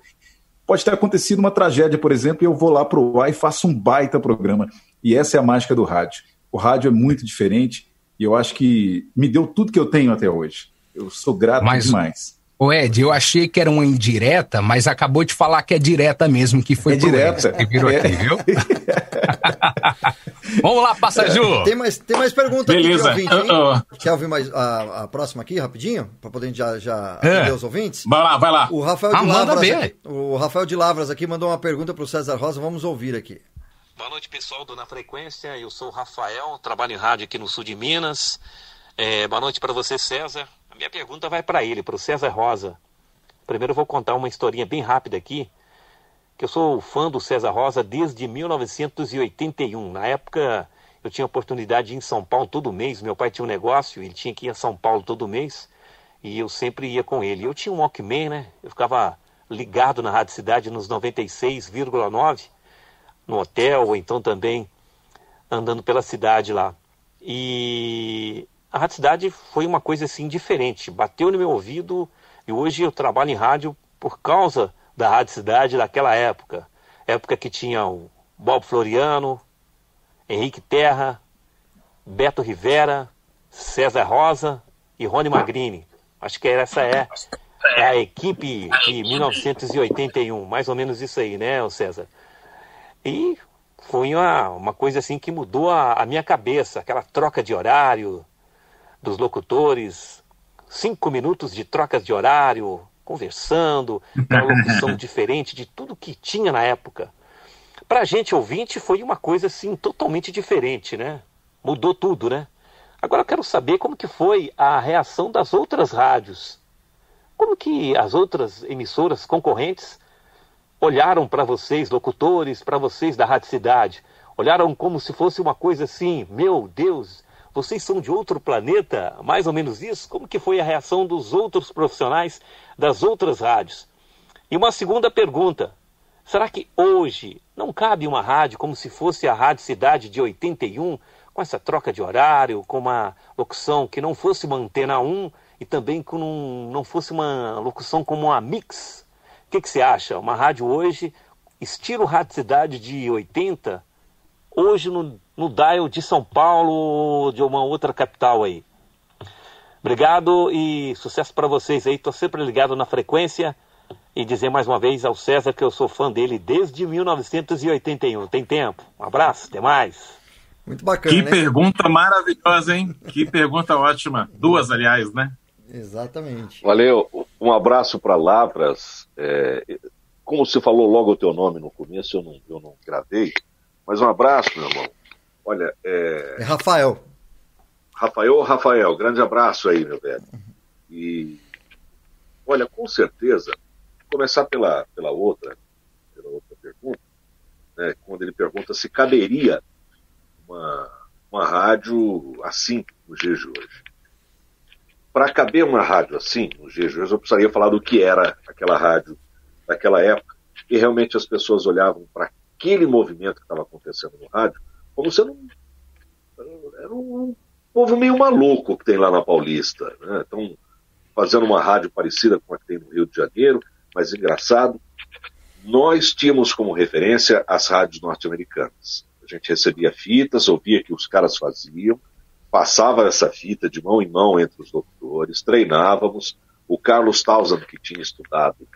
Pode ter acontecido uma tragédia, por exemplo, e eu vou lá para o ar e faço um baita programa. E essa é a mágica do rádio. O rádio é muito diferente e eu acho que me deu tudo que eu tenho até hoje. Eu sou grato mas, demais. Ô Ed, eu achei que era uma indireta, mas acabou de falar que é direta mesmo, que foi é direta. que virou é. aqui, viu? Vamos lá, Passaju! Tem mais, tem mais perguntas Beleza. aqui, ouvinte, uh -uh. Quer ouvir mais a, a próxima aqui, rapidinho? Para poder já, já é. atender os ouvintes? Vai lá, vai lá. O Rafael ah, de Lavras, aqui, o Rafael de Lavras aqui mandou uma pergunta para o César Rosa, vamos ouvir aqui. Boa noite, pessoal do Na Frequência. Eu sou o Rafael, trabalho em rádio aqui no sul de Minas. É, boa noite para você, César. Minha pergunta vai para ele, para o César Rosa. Primeiro eu vou contar uma historinha bem rápida aqui, que eu sou fã do César Rosa desde 1981. Na época eu tinha oportunidade de ir em São Paulo todo mês, meu pai tinha um negócio, ele tinha que ir a São Paulo todo mês, e eu sempre ia com ele. Eu tinha um Walkman, né? Eu ficava ligado na Rádio Cidade nos 96,9, no hotel, ou então também andando pela cidade lá. E a Rádio Cidade foi uma coisa assim diferente, bateu no meu ouvido e hoje eu trabalho em rádio por causa da Rádio Cidade daquela época. Época que tinha o Bob Floriano, Henrique Terra, Beto Rivera, César Rosa e Rony Magrini. Acho que essa é, é a equipe de 1981, mais ou menos isso aí, né, César? E foi uma, uma coisa assim que mudou a, a minha cabeça, aquela troca de horário, dos locutores, cinco minutos de trocas de horário, conversando, uma locução diferente de tudo que tinha na época. Para a gente ouvinte foi uma coisa assim totalmente diferente, né? Mudou tudo, né? Agora eu quero saber como que foi a reação das outras rádios. Como que as outras emissoras concorrentes olharam para vocês, locutores, para vocês da Rádio Cidade? Olharam como se fosse uma coisa assim, meu Deus, vocês são de outro planeta? Mais ou menos isso? Como que foi a reação dos outros profissionais das outras rádios? E uma segunda pergunta. Será que hoje não cabe uma rádio como se fosse a Rádio Cidade de 81, com essa troca de horário, com uma locução que não fosse uma antena 1 e também com um, não fosse uma locução como uma mix? O que, que você acha? Uma rádio hoje estilo Rádio Cidade de 80, hoje no, no dial de São Paulo ou de uma outra capital aí. Obrigado e sucesso para vocês aí. Estou sempre ligado na frequência e dizer mais uma vez ao César que eu sou fã dele desde 1981. Tem tempo. Um abraço, até mais. Muito bacana. Que né? pergunta maravilhosa, hein? Que pergunta ótima. Duas, aliás, né? Exatamente. Valeu. Um abraço para Lavras. É, como você falou logo o teu nome no começo, eu não, eu não gravei. Mas um abraço, meu irmão. Olha, é, É Rafael. Rafael, Rafael, grande abraço aí, meu velho. E olha, com certeza, começar pela, pela outra, pela outra pergunta, né, quando ele pergunta se caberia uma, uma rádio assim nos dias de hoje. Para caber uma rádio assim nos dias de hoje, eu precisaria falar do que era aquela rádio naquela época, e realmente as pessoas olhavam para aquele movimento que estava acontecendo no rádio como sendo um, era um povo meio maluco que tem lá na Paulista. Né? Estão fazendo uma rádio parecida com a que tem no Rio de Janeiro, mas engraçado. Nós tínhamos como referência as rádios norte-americanas. A gente recebia fitas, ouvia que os caras faziam, passava essa fita de mão em mão entre os locutores, treinávamos. O Carlos Townsend, que tinha estudado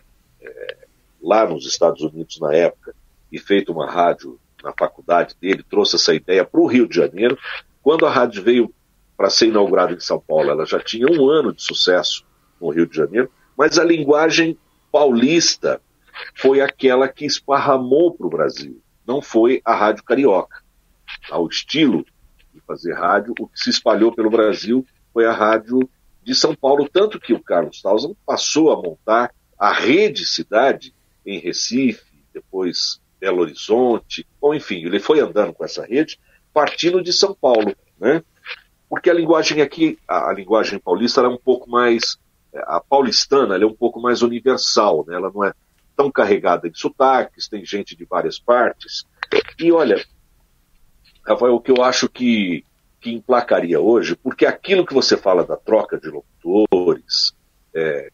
é, lá nos Estados Unidos na época e feito uma rádio na faculdade dele, trouxe essa ideia para o Rio de Janeiro. Quando a rádio veio para ser inaugurada em São Paulo, ela já tinha um ano de sucesso no Rio de Janeiro, mas a linguagem paulista foi aquela que esparramou para o Brasil, não foi a rádio carioca. Ao estilo de fazer rádio, o que se espalhou pelo Brasil foi a rádio de São Paulo, tanto que o Carlos Townsend passou a montar a rede cidade em Recife, depois Belo Horizonte, ou enfim, ele foi andando com essa rede, partindo de São Paulo, né? Porque a linguagem aqui, a, a linguagem paulista, é um pouco mais, a paulistana, é um pouco mais universal, né? Ela não é tão carregada de sotaques, tem gente de várias partes. E olha, Rafael, o que eu acho que, que emplacaria hoje, porque aquilo que você fala da troca de locutores, é,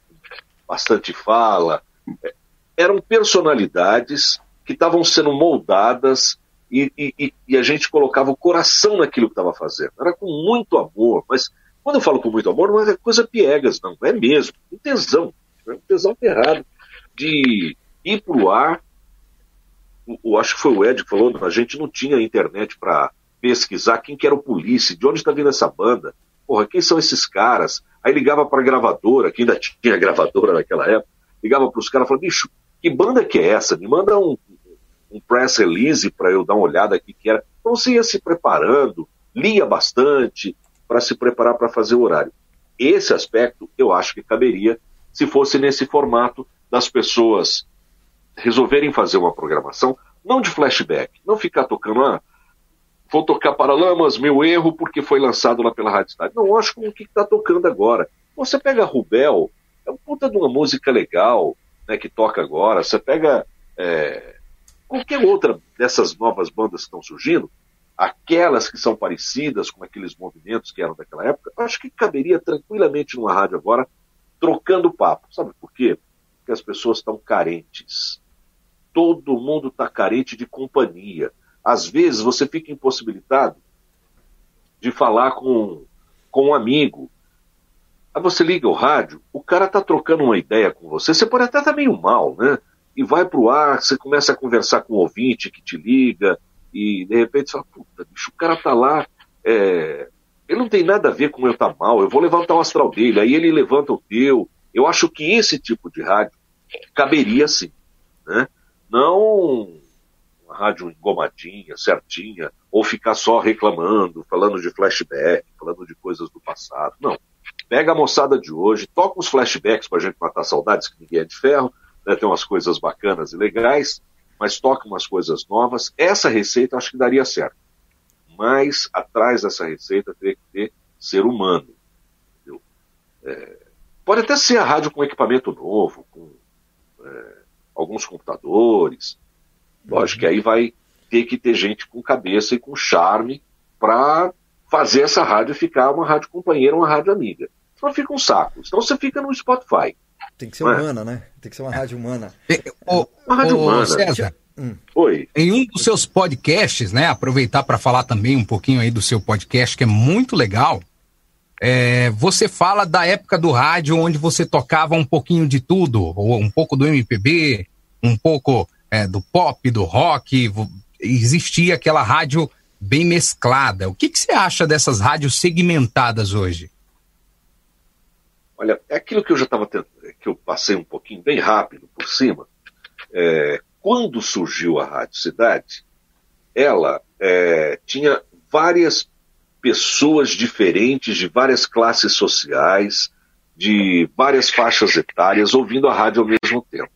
bastante fala, é, eram personalidades que estavam sendo moldadas e, e, e, a gente colocava o coração naquilo que estava fazendo. Era com muito amor, mas quando eu falo com muito amor, não é coisa piegas, não, é mesmo, um tesão, é um tesão errado de ir para o ar. Eu acho que foi o Ed que falou, a gente não tinha internet para pesquisar quem que era o polícia, de onde está vindo essa banda, porra, quem são esses caras? Aí ligava para a gravadora, que ainda tinha gravadora naquela época, ligava para os caras e falava, bicho, que banda que é essa? Me manda um, um press release para eu dar uma olhada aqui que era. Então você ia se preparando, lia bastante para se preparar para fazer o horário. Esse aspecto eu acho que caberia se fosse nesse formato das pessoas resolverem fazer uma programação, não de flashback, não ficar tocando, ah, vou tocar Paralamas, meu erro, porque foi lançado lá pela Rádio Cidade. Não, acho com o que está tocando agora. Você pega Rubel, é um puta de uma música legal, né, que toca agora. Você pega é, qualquer outra dessas novas bandas que estão surgindo, aquelas que são parecidas com aqueles movimentos que eram daquela época, acho que caberia tranquilamente numa rádio agora, trocando papo. Sabe por quê? Porque as pessoas estão carentes. Todo mundo está carente de companhia. Às vezes você fica impossibilitado de falar com, com um amigo. Aí você liga o rádio, o cara está trocando uma ideia com você, você pode até estar tá meio mal, né? E vai para o ar, você começa a conversar com o um ouvinte que te liga, e de repente você fala, puta, bicho, o cara tá lá, é... ele não tem nada a ver com eu estar tá mal, eu vou levantar o astral dele, aí ele levanta o teu. Eu acho que esse tipo de rádio caberia sim, né? Não uma rádio engomadinha, certinha, ou ficar só reclamando, falando de flashback, falando de coisas do passado. Não. Pega a moçada de hoje, toca uns flashbacks pra gente matar saudades, que ninguém é de ferro, né? tem umas coisas bacanas e legais, mas toca umas coisas novas. Essa receita acho que daria certo. Mas atrás dessa receita teria que ter ser humano. É, pode até ser a rádio com equipamento novo, com é, alguns computadores. Lógico que aí vai ter que ter gente com cabeça e com charme para fazer essa rádio ficar uma rádio companheira, uma rádio amiga. Senão fica um saco. Senão você fica no Spotify. Tem que ser humana, né? Tem que ser uma rádio humana. O, uma rádio o, humana. César, Oi. Em um dos seus podcasts, né? Aproveitar para falar também um pouquinho aí do seu podcast, que é muito legal. É, você fala da época do rádio onde você tocava um pouquinho de tudo, ou um pouco do MPB, um pouco é, do pop, do rock. Existia aquela rádio bem mesclada. O que, que você acha dessas rádios segmentadas hoje? Olha, é aquilo que eu já estava que eu passei um pouquinho bem rápido por cima. É, quando surgiu a Rádio Cidade, ela é, tinha várias pessoas diferentes, de várias classes sociais, de várias faixas etárias, ouvindo a rádio ao mesmo tempo.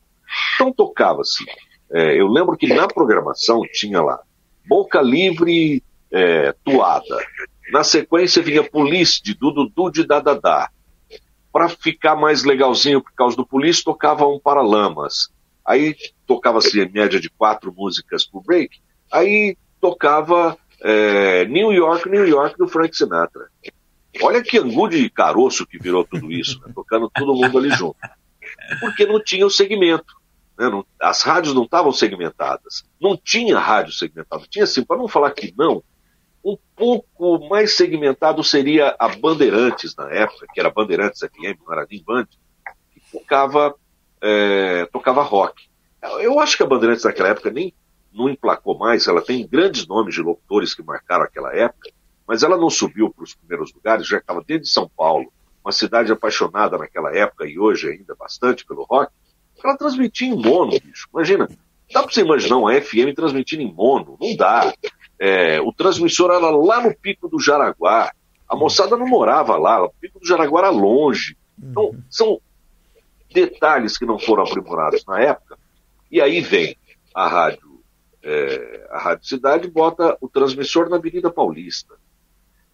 Então tocava-se. É, eu lembro que na programação tinha lá Boca Livre é, Tuada. Na sequência vinha Police de Dudu de Dadadá. Para ficar mais legalzinho por causa do Police, tocava um Paralamas. Aí tocava-se em média de quatro músicas por break. Aí tocava é, New York, New York do Frank Sinatra. Olha que angu de caroço que virou tudo isso, né? tocando todo mundo ali junto. Porque não tinha o segmento. Né? Não, as rádios não estavam segmentadas. Não tinha rádio segmentada. Tinha assim, para não falar que não, um pouco mais segmentado seria a Bandeirantes na época, que era Bandeirantes FM, não era nem Band, que tocava, é, tocava rock. Eu acho que a Bandeirantes naquela época nem não emplacou mais, ela tem grandes nomes de locutores que marcaram aquela época, mas ela não subiu para os primeiros lugares, já estava dentro de São Paulo, uma cidade apaixonada naquela época e hoje ainda bastante pelo rock, ela transmitia em mono, bicho. Imagina, dá para você imaginar uma FM transmitindo em mono? Não dá. É, o transmissor era lá no Pico do Jaraguá, a moçada não morava lá, o Pico do Jaraguá era longe. Então, são detalhes que não foram aprimorados na época, e aí vem a rádio é, a Rádio Cidade bota o transmissor na Avenida Paulista.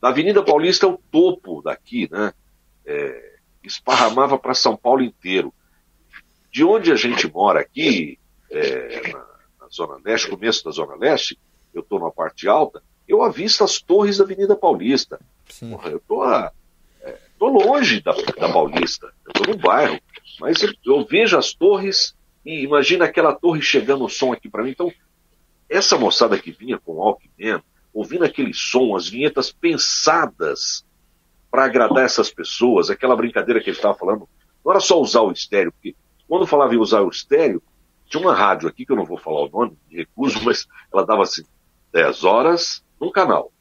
Na Avenida Paulista é o topo daqui, né? É, esparramava para São Paulo inteiro. De onde a gente mora aqui, é, na, na, Zona Leste, começo da Zona Leste, eu estou na parte alta, eu avisto as torres da Avenida Paulista. Porra, eu estou é, longe da, da Paulista, eu estou no bairro, mas eu, eu vejo as torres e imagina aquela torre chegando o som aqui para mim. Então, essa moçada que vinha com o Walkman, ouvindo aquele som, as vinhetas pensadas para agradar essas pessoas, aquela brincadeira que ele estava falando, não era só usar o estéreo, porque quando falava em usar o estéreo, tinha uma rádio aqui, que eu não vou falar o nome, de recuso, mas ela dava assim, 10 horas num canal.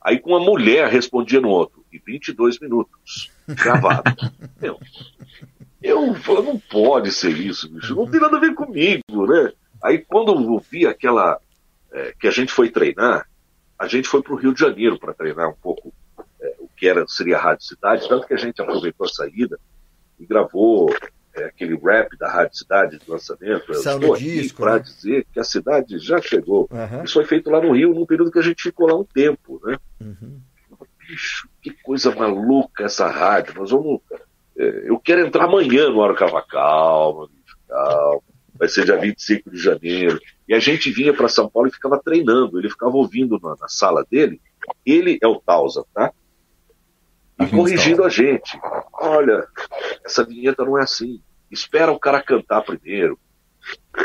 Aí com uma mulher respondia no outro, e 22 minutos, gravado. Meu, eu falo, não pode ser isso, bicho, não tem nada a ver comigo, né? Aí quando eu vi aquela é, que a gente foi treinar, a gente foi para o Rio de Janeiro para treinar um pouco é, o que era seria a Rádio Cidade, tanto que a gente aproveitou a saída e gravou é, aquele rap da Rádio Cidade de lançamento. Saiu no disco, para né? dizer que a cidade já chegou. Uhum. Isso foi feito lá no Rio, num período que a gente ficou lá um tempo, né? Uhum. Bicho, que coisa maluca essa rádio. Nós vamos. É, eu quero entrar amanhã no Hora Cava Calma, bicho, calma vai ser dia 25 de janeiro. E a gente vinha para São Paulo e ficava treinando, ele ficava ouvindo na, na sala dele, ele é o Tausa, tá? E corrigindo a gente. Olha, essa vinheta não é assim. Espera o cara cantar primeiro.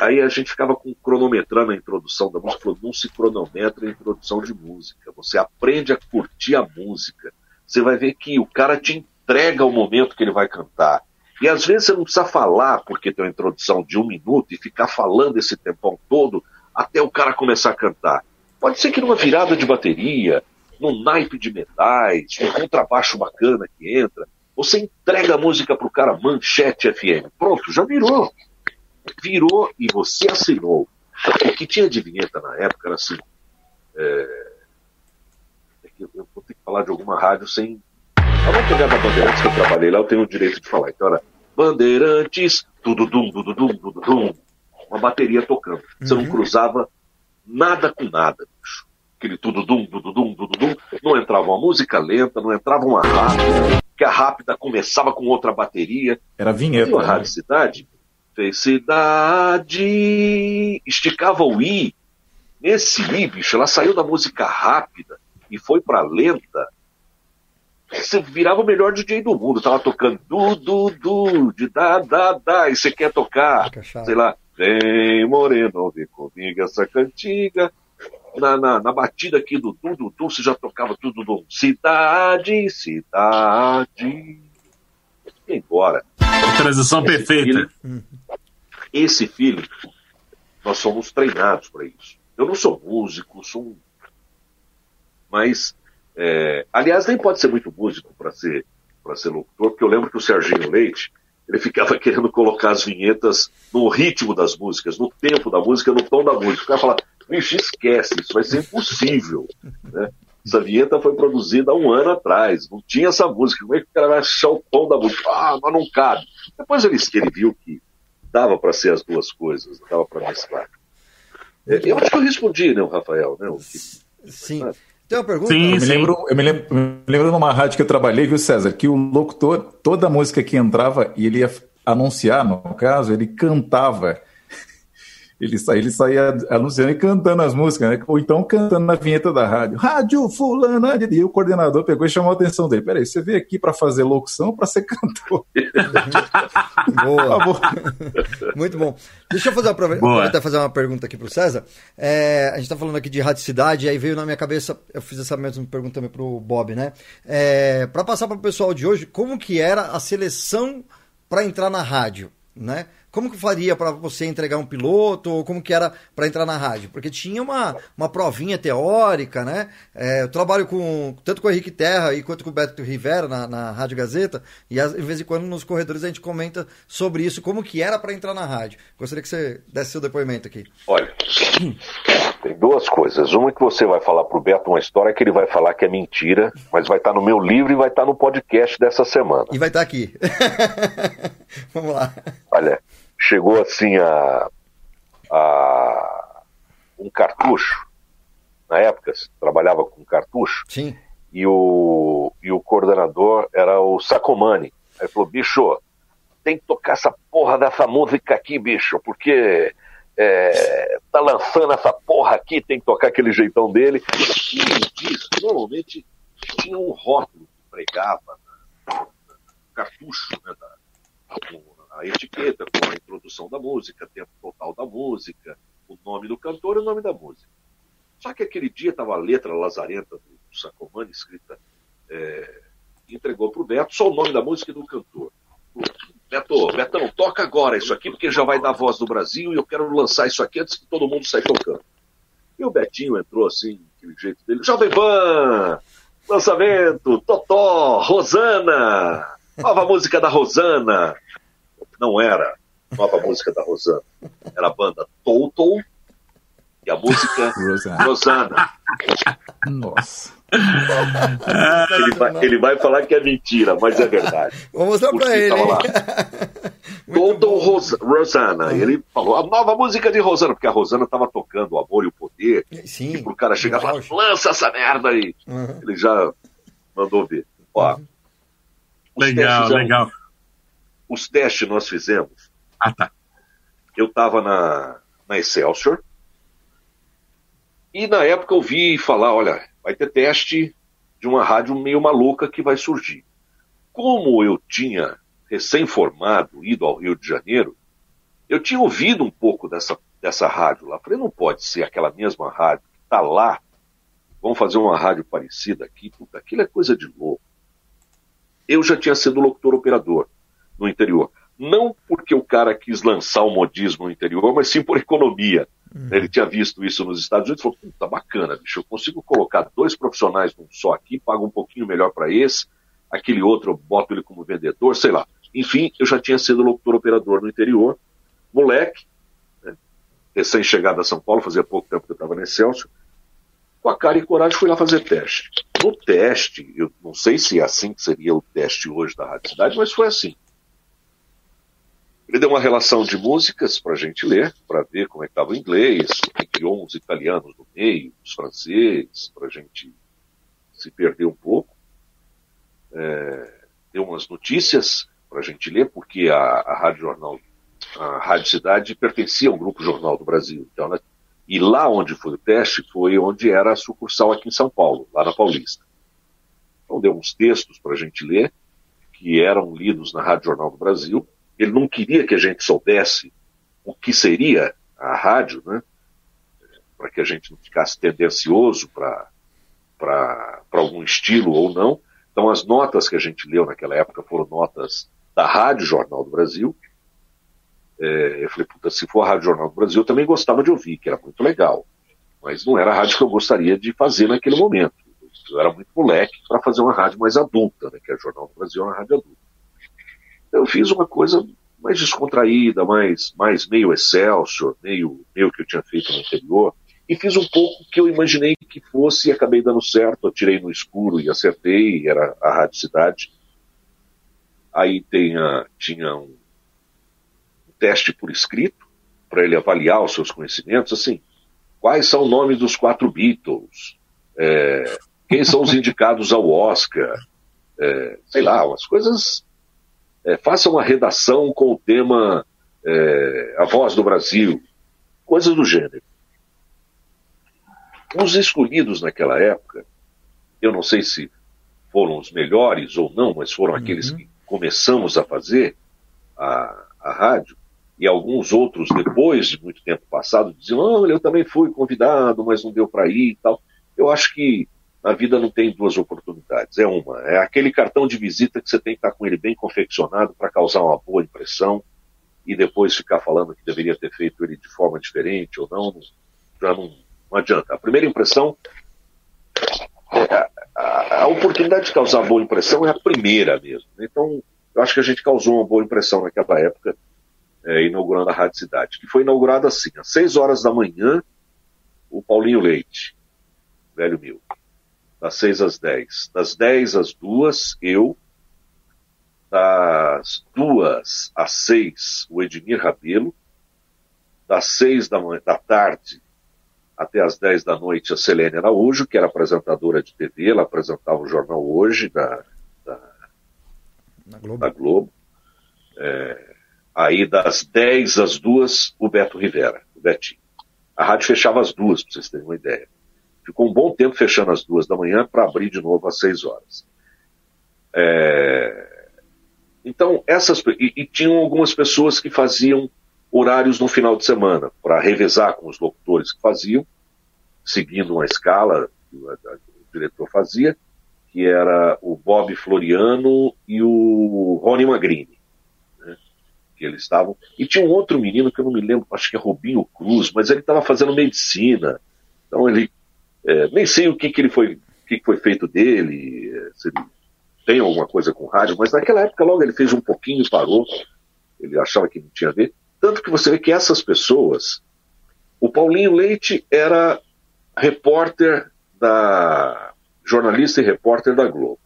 Aí a gente ficava com cronometrando a introdução da música, falou, não se cronometra a introdução de música. Você aprende a curtir a música. Você vai ver que o cara te entrega o momento que ele vai cantar. E às vezes você não precisa falar, porque tem uma introdução de um minuto, e ficar falando esse tempão todo até o cara começar a cantar. Pode ser que numa virada de bateria, num naipe de metais, um contrabaixo bacana que entra, você entrega a música pro cara Manchete FM. Pronto, já virou. Virou e você assinou. O que tinha de vinheta na época era assim. É... Eu vou ter que falar de alguma rádio sem eu vou pegar da Bandeirantes que eu trabalhei lá, eu tenho o direito de falar. Então era Bandeirantes, tududum, tududum, tududum. Uma bateria tocando. Você não cruzava nada com nada, bicho. Aquele tududum, tududum, tududum. Não entrava uma música lenta, não entrava uma rápida, que a rápida começava com outra bateria. Era vinheta. E a né? Rádio Cidade fez cidade, esticava o i. Nesse i, bicho, ela saiu da música rápida e foi pra lenta você virava o melhor DJ do mundo. Tava tocando du, du, du, de da, da, da, e você quer tocar, sei lá, Vem, moreno, vem comigo essa cantiga. Na, na, na batida aqui do tudo, tu você já tocava tudo do cidade, cidade. E embora. Transição Esse perfeita. filho- esse filho, nós somos treinados para isso. Eu não sou músico, sou um. Mas, é, aliás, nem pode ser muito músico para ser, para ser locutor, porque eu lembro que o Serginho Leite, ele ficava querendo colocar as vinhetas no ritmo das músicas, no tempo da música, no tom da música. O cara fala, bicho, esquece, isso vai ser impossível. né? Essa vinheta foi produzida há um ano atrás, não tinha essa música. Como é que o cara vai achar o tom da música? Ah, mas não cabe. Depois ele, ele viu que dava para ser as duas coisas, dava para mesclar. É, Eu acho que eu respondi, né, o Rafael, né? o que- Sim. Tem uma pergunta? Sim, Eu me sim. lembro, eu me lembro, me lembro numa rádio que eu trabalhei, viu, César, que o locutor, toda a música que entrava e ele ia anunciar, no caso, ele cantava. Ele saía, ele saía anunciando e cantando as músicas, né? Ou então cantando na vinheta da rádio. Rádio Fulana. de- E o coordenador pegou e chamou a atenção dele. Peraí, você veio aqui para fazer locução ou para ser cantor? Boa. Muito bom. Deixa eu fazer uma, aproveitar fazer uma pergunta aqui pro César. É, a gente tá falando aqui de Rádio Cidade, e aí veio na minha cabeça, eu fiz essa mesma pergunta também pro Bob, né? É, para passar para o pessoal de hoje, como que era a seleção para entrar na rádio, né? Como que faria para você entregar um piloto, ou como que era para entrar na rádio? Porque tinha uma, uma provinha teórica, né? É, eu trabalho com tanto com o Henrique Terra e quanto com o Beto Rivera na, na Rádio Gazeta, e às- de vez em quando nos corredores a gente comenta sobre isso, como que era para entrar na rádio. Gostaria que você desse seu depoimento aqui. Olha, tem duas coisas. Uma que você vai falar pro Beto uma história que ele vai falar que é mentira, mas vai estar no meu livro e vai estar no podcast dessa semana. E vai estar aqui. Vamos lá. Olha, chegou assim a, a um cartucho. Na época, trabalhava com cartucho. Sim. e o, e o coordenador era o Sacomani. Aí ele falou, bicho, tem que tocar essa porra dessa música aqui, bicho, porque é, tá lançando essa porra aqui, tem que tocar aquele jeitão dele. E isso, normalmente tinha um rótulo que pregava no cartucho, né, da, a etiqueta, com a introdução da música, tempo total da música, o nome do cantor e o nome da música. Só que aquele dia estava a letra lazarenta do Sacomani escrita, é, entregou para o Beto só o nome da música e do cantor. Beto, Betão, toca agora isso aqui, porque já vai dar voz do Brasil e eu quero lançar isso aqui antes que todo mundo saia tocando. E o Betinho entrou assim, aquele jeito dele, Jovem Pan, lançamento, Totó, Rosana, nova música da Rosana. Não era nova música da Rosana, era a banda Total e a música Rosana. Rosana. Nossa. Ele vai, ele vai falar que é mentira, mas é verdade. Vou mostrar para que ele, tava Total. Ros Rosana. E ele falou a nova música de Rosana, porque a Rosana estava tocando O Amor e o Poder. Sim. E pro cara chegar e falar, lança essa merda aí. Uhum. Ele já mandou ver. Ó, Legal, legal. Os testes nós fizemos. Ah, tá. Eu estava na, na Excelsior. E na época eu vi falar, olha, vai ter teste de uma rádio meio maluca que vai surgir. Como eu tinha recém-formado, ido ao Rio de Janeiro, eu tinha ouvido um pouco dessa, dessa rádio lá. Falei, não pode ser aquela mesma rádio que está lá. Vamos fazer uma rádio parecida aqui. Puta, aquilo é coisa de louco. Eu já tinha sido locutor operador no interior. Não porque o cara quis lançar o modismo no interior, mas sim por economia. Ele tinha visto isso nos Estados Unidos e falou: puta, bacana, bicho, eu consigo colocar dois profissionais num só aqui, pago um pouquinho melhor para esse, aquele outro eu boto ele como vendedor, sei lá. Enfim, eu já tinha sido locutor operador no interior, moleque, né, recém-chegado a São Paulo, fazia pouco tempo que eu estava na Excelsior, com a cara e coragem fui lá fazer teste. No teste, eu não sei se é assim que seria o teste hoje da Rádio Cidade, mas foi assim. Ele deu uma relação de músicas para a gente ler, para ver como é estava o inglês, criou uns italianos no meio, uns franceses, para a gente se perder um pouco. É, deu umas notícias para a gente ler, porque a, a Rádio Jornal, a Rádio Cidade pertencia ao Grupo Jornal do Brasil. Então, né, e lá onde foi o teste foi onde era a sucursal aqui em São Paulo, lá na Paulista. Então deu uns textos para a gente ler, que eram lidos na Rádio Jornal do Brasil. Ele não queria que a gente soubesse o que seria a rádio, né? para que a gente não ficasse tendencioso para algum estilo ou não. Então, as notas que a gente leu naquela época foram notas da Rádio Jornal do Brasil. É, eu falei, puta, se for a Rádio Jornal do Brasil, eu também gostava de ouvir, que era muito legal. Mas não era a rádio que eu gostaria de fazer naquele momento. Eu era muito moleque para fazer uma rádio mais adulta, né, que a Jornal do Brasil é uma rádio adulta. Eu fiz uma coisa mais descontraída, mais, mais meio Excelsior, meio, meio que eu tinha feito no interior, e fiz um pouco que eu imaginei que fosse e acabei dando certo. Eu tirei no escuro e acertei, era a Rádio Cidade. Aí tem a, tinha um, teste por escrito para ele avaliar os seus conhecimentos, assim, quais são o nome dos quatro Beatles, é, quem são os indicados ao Oscar, é, sei lá, umas coisas. É, faça uma redação com o tema é, A Voz do Brasil, coisas do gênero. Os escolhidos naquela época, eu não sei se foram os melhores ou não, mas foram uhum. aqueles que começamos a fazer a, a rádio, e alguns outros, depois de muito tempo passado, diziam: olha, eu também fui convidado, mas não deu para ir e tal. Eu acho que a vida não tem duas oportunidades. É uma, é aquele cartão de visita que você tem que estar com ele bem confeccionado para causar uma boa impressão e depois ficar falando que deveria ter feito ele de forma diferente ou não, já não, não adianta. A primeira impressão, é, a, a, a, oportunidade de causar boa impressão é a primeira mesmo. Então, eu acho que a gente causou uma boa impressão naquela época, é, inaugurando a Rádio Cidade, que foi inaugurada assim, às 6 horas da manhã, o Paulinho Leite, velho mil, das 6 às 10. Das 10 às 2, eu, das 2 às 6, o Edmir Rabelo, das 6 da, manhã, da tarde até as 10 da noite a Selene Araújo, que era apresentadora de TV, ela apresentava o jornal Hoje da, da, Globo. Da Globo. É, aí das 10 às 2, o Beto Rivera, o Betinho. A rádio fechava às duas, para vocês terem uma ideia. Ficou um bom tempo fechando às duas da manhã para abrir de novo às 6 horas. É... Então, essas. E, e tinham algumas pessoas que faziam horários no final de semana, para revezar com os locutores que faziam, seguindo uma escala que o, diretor fazia, que era o Bob Floriano e o Rony Magrini. Né, que eles estavam. E tinha um outro menino que eu não me lembro, acho que é Rubinho Cruz, mas ele estava fazendo medicina. Então ele. É, nem sei o que, que ele foi, que, que foi feito dele, é, se ele tem alguma coisa com rádio, mas naquela época logo ele fez um pouquinho e parou. Ele achava que não tinha a ver. Tanto que você vê que essas pessoas. O Paulinho Leite era repórter da. jornalista e repórter da Globo.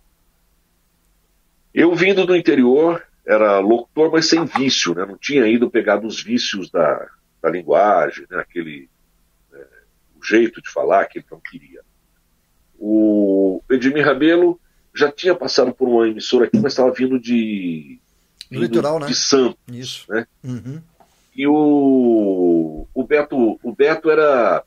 Eu vindo do interior, era locutor, mas sem vício, né? não tinha ido pegar dos vícios da, da linguagem, né? aquele jeito de falar que ele não queria. O Edmir Rabelo já tinha passado por uma emissora aqui, mas estava vindo de. Vindo litoral, né? De Santos. Isso. Né? Uhum. E o, o, Beto, o Beto era.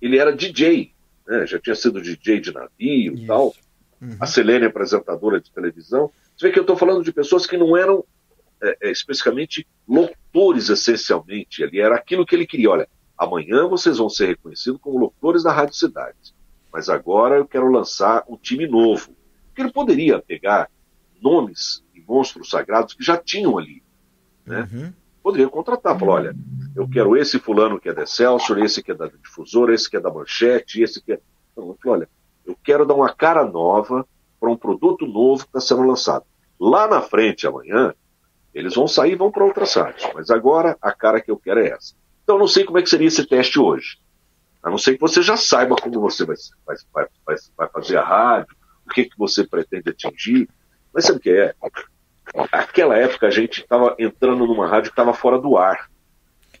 Ele era DJ, né? já tinha sido DJ de navio e tal. Uhum. A Selene, apresentadora de televisão. Você vê que eu estou falando de pessoas que não eram é, é, especificamente locutores, essencialmente. Ele era aquilo que ele queria. Olha, amanhã vocês vão ser reconhecidos como locutores da Rádio Cidade. Mas agora eu quero lançar um time novo. Porque ele poderia pegar nomes e monstros sagrados que já tinham ali. Né? Uhum poderia contratar. Falar, olha, eu quero esse fulano que é da Excelsior, esse que é da difusora, esse que é da manchete, esse que é. Não, eu falei, olha, eu quero dar uma cara nova para um produto novo que está sendo lançado. Lá na frente, amanhã, eles vão sair e vão para outras rádios. Mas agora a cara que eu quero é essa. Então eu não sei como é que seria esse teste hoje. A não ser que você já saiba como você vai, vai, vai, vai fazer a rádio, o que, que você pretende atingir. Mas sabe o que é? Aquela época a gente estava entrando numa rádio que estava fora do ar.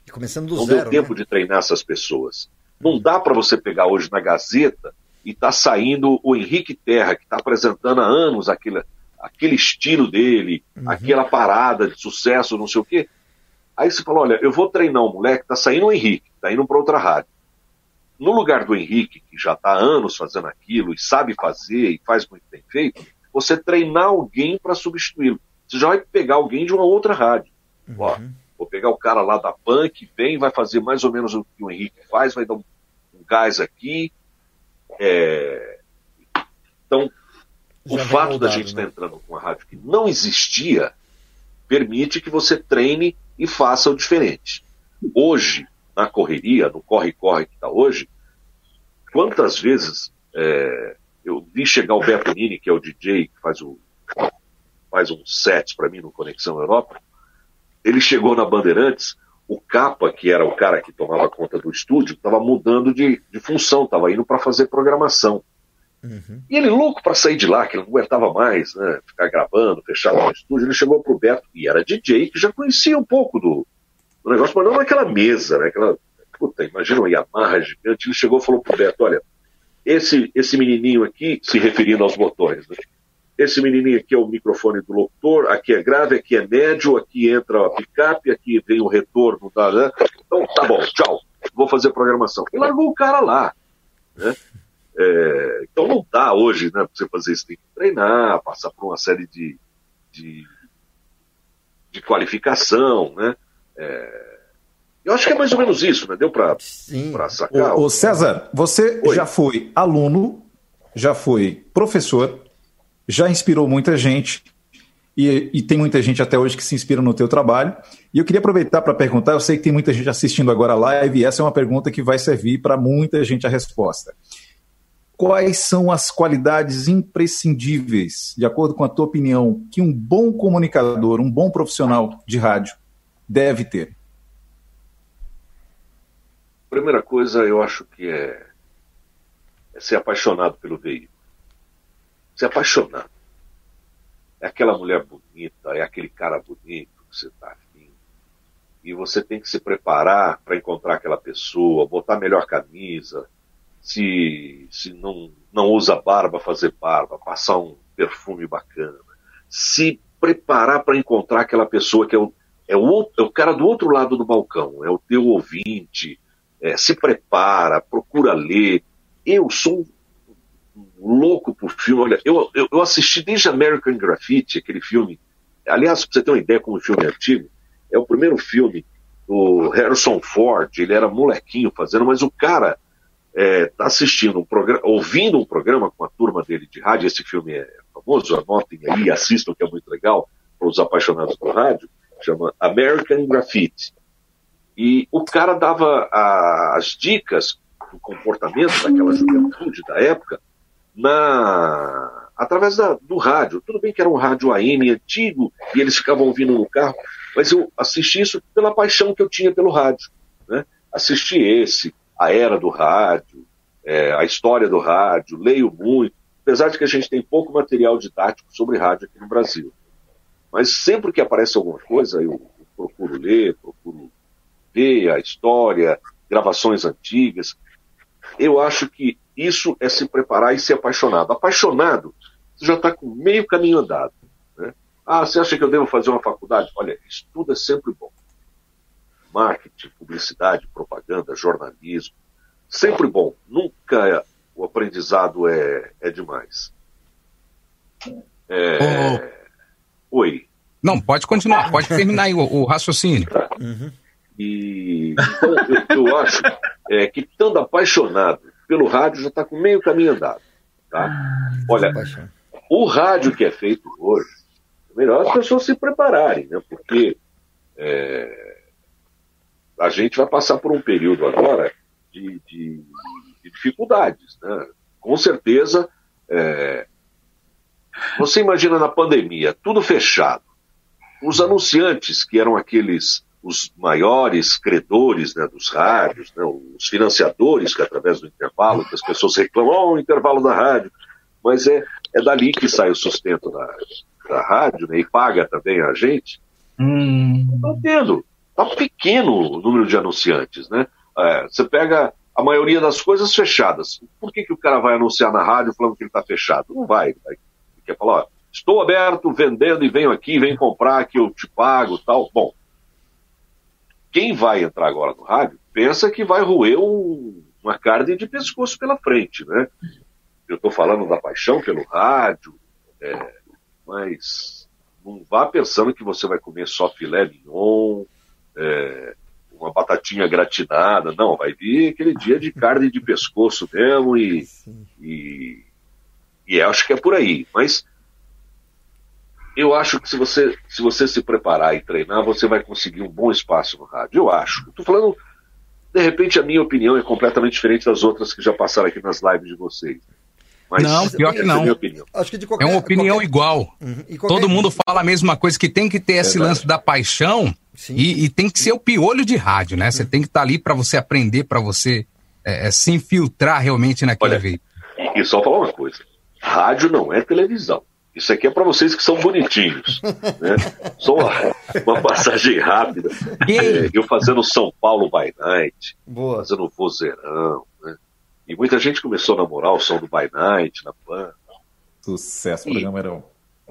E começando do Não zero. deu tempo né? de treinar essas pessoas. Não dá para você pegar hoje na Gazeta e tá saindo o Henrique Terra, que está apresentando há anos aquele, aquele estilo dele, Uhum. aquela parada de sucesso, não sei o quê. Aí você fala, olha, eu vou treinar um moleque, tá saindo o Henrique, tá indo para outra rádio. No lugar do Henrique, que já está há anos fazendo aquilo e sabe fazer e faz muito bem feito, você treinar alguém para substituí-lo. Você já vai pegar alguém de uma outra rádio. Ó, Vou pegar o cara lá da Punk, vem, vai fazer mais ou menos o que o Henrique faz, vai dar um, um gás aqui. É... Então, Já o fato moldado, da gente estar né? tá entrando com uma rádio que não existia permite que você treine e faça o diferente. Hoje, na correria, no corre-corre que está hoje, quantas vezes é, eu vi chegar o Beto Nini, que é o DJ que faz, o, faz um set para mim no Conexão Europa, ele chegou na Bandeirantes, o Capa, que era o cara que tomava conta do estúdio, estava mudando de, de função, estava indo para fazer programação. Uhum. E ele louco para sair de lá, que ele não aguentava mais, né, ficar gravando, fechado no estúdio, ele chegou pro Beto, e era DJ, que já conhecia um pouco do, do negócio, mas não naquela mesa, né, aquela, puta, imagina uma Yamaha gigante, ele chegou e falou pro Beto, olha, esse, esse menininho aqui, se referindo aos botões, né, esse menininho aqui é o microfone do locutor, aqui é grave, aqui é médio, aqui entra a picape, aqui vem o retorno, da, né? então tá bom, tchau, vou fazer programação. E largou o cara lá, né? É, então não dá hoje, né, para você fazer isso, tem que treinar, passar por uma série de, de, de qualificação, né? É, eu acho que é mais ou menos isso, né? Deu para sacar? O, o César, você Oi. já foi aluno, já foi professor, já inspirou muita gente e, e, tem muita gente até hoje que se inspira no teu trabalho. E eu queria aproveitar para perguntar, eu sei que tem muita gente assistindo agora a live e essa é uma pergunta que vai servir para muita gente a resposta quais são as qualidades imprescindíveis, de acordo com a tua opinião, que um bom comunicador, um bom profissional de rádio deve ter? Primeira coisa, eu acho que é, é ser apaixonado pelo veículo. Ser apaixonado. É aquela mulher bonita, é aquele cara bonito que você está afim. E você tem que se preparar para encontrar aquela pessoa, botar a melhor camisa, se, se não, não usa barba, fazer barba, passar um perfume bacana, se preparar para encontrar aquela pessoa que é o, é, o, é o cara do outro lado do balcão, é o teu ouvinte, é, se prepara, procura ler. Eu sou louco por filme, olha, eu, eu, eu assisti desde American Graffiti, aquele filme, aliás, para você ter uma ideia como o filme é antigo, é o primeiro filme do Harrison Ford, ele era molequinho fazendo, mas o cara é, assistindo um programa, ouvindo um programa com a turma dele de rádio, esse filme é famoso, anotem aí, assistam, que é muito legal, para os apaixonados por rádio, chama American Graffiti. E o cara dava a, as dicas do comportamento daquela juventude da época na através da, do rádio. Tudo bem que era um rádio AM antigo e eles ficavam ouvindo no carro, mas eu assisti isso pela paixão que eu tinha pelo rádio. Né? Assisti esse, a era do rádio, é, a história do rádio, leio muito, apesar de que a gente tem pouco material didático sobre rádio aqui no Brasil. Mas sempre que aparece alguma coisa, eu, eu procuro ler, procuro ver a história, gravações antigas. Eu acho que isso é se preparar e ser apaixonado. Apaixonado, você já está com meio caminho andado. Né? Ah, você acha que eu devo fazer uma faculdade? Olha, estudo é sempre bom marketing, publicidade, propaganda, jornalismo. Sempre bom. Nunca o aprendizado é, é demais. É... Oh. Oi. Não, pode continuar, pode terminar aí o, o raciocínio. Uhum. E, então, eu, eu, acho é, que estando apaixonado pelo rádio já está com meio caminho andado. Tá? Olha, o rádio que é feito hoje, é melhor as pessoas se prepararem, né? porque é, a gente vai passar por um período agora de, de, de dificuldades. Né? Com certeza, é... você imagina na pandemia, tudo fechado. Os anunciantes, que eram aqueles os maiores credores né, dos rádios, né, os financiadores que através do intervalo, que as pessoas reclamam, oh, o intervalo da rádio, mas é, é dali que sai o sustento da, da rádio né, e paga também a gente. Hum. Não tendo. Está pequeno o número de anunciantes, né? É, você pega a maioria das coisas fechadas. Por que, que o cara vai anunciar na rádio falando que ele está fechado? Não vai. Ele quer falar, ó, estou aberto, vendendo e venho aqui, vem comprar que eu te pago tal. Bom, quem vai entrar agora no rádio pensa que vai roer um, uma carne de pescoço pela frente, né? Eu estou falando da paixão pelo rádio, é, mas não vá pensando que você vai comer só filé mignon, é, uma batatinha gratinada, não, vai vir aquele dia de carne de pescoço mesmo e, e, e acho que é por aí. Mas eu acho que se você, se você se preparar e treinar, você vai conseguir um bom espaço no rádio. Eu acho. Estou falando, de repente, a minha opinião é completamente diferente das outras que já passaram aqui nas lives de vocês. Mas não, pior que não. É, qualquer, é uma opinião qualquer... igual. Uhum. Qualquer... Todo mundo fala a mesma coisa, que tem que ter esse lance da paixão e, e, tem que ser o piolho de rádio, né? Você tem que estar tá ali para você aprender, para você é, é, se infiltrar realmente naquele Olha, veículo. E só falar uma coisa: rádio não é televisão. Isso aqui é para vocês que são bonitinhos. Né? Só uma, uma passagem rápida. É, eu fazendo São Paulo by Night, Boa. fazendo Vozeirão. Né? E muita gente começou a namorar o som do by Night na Pan. Sucesso, o programa era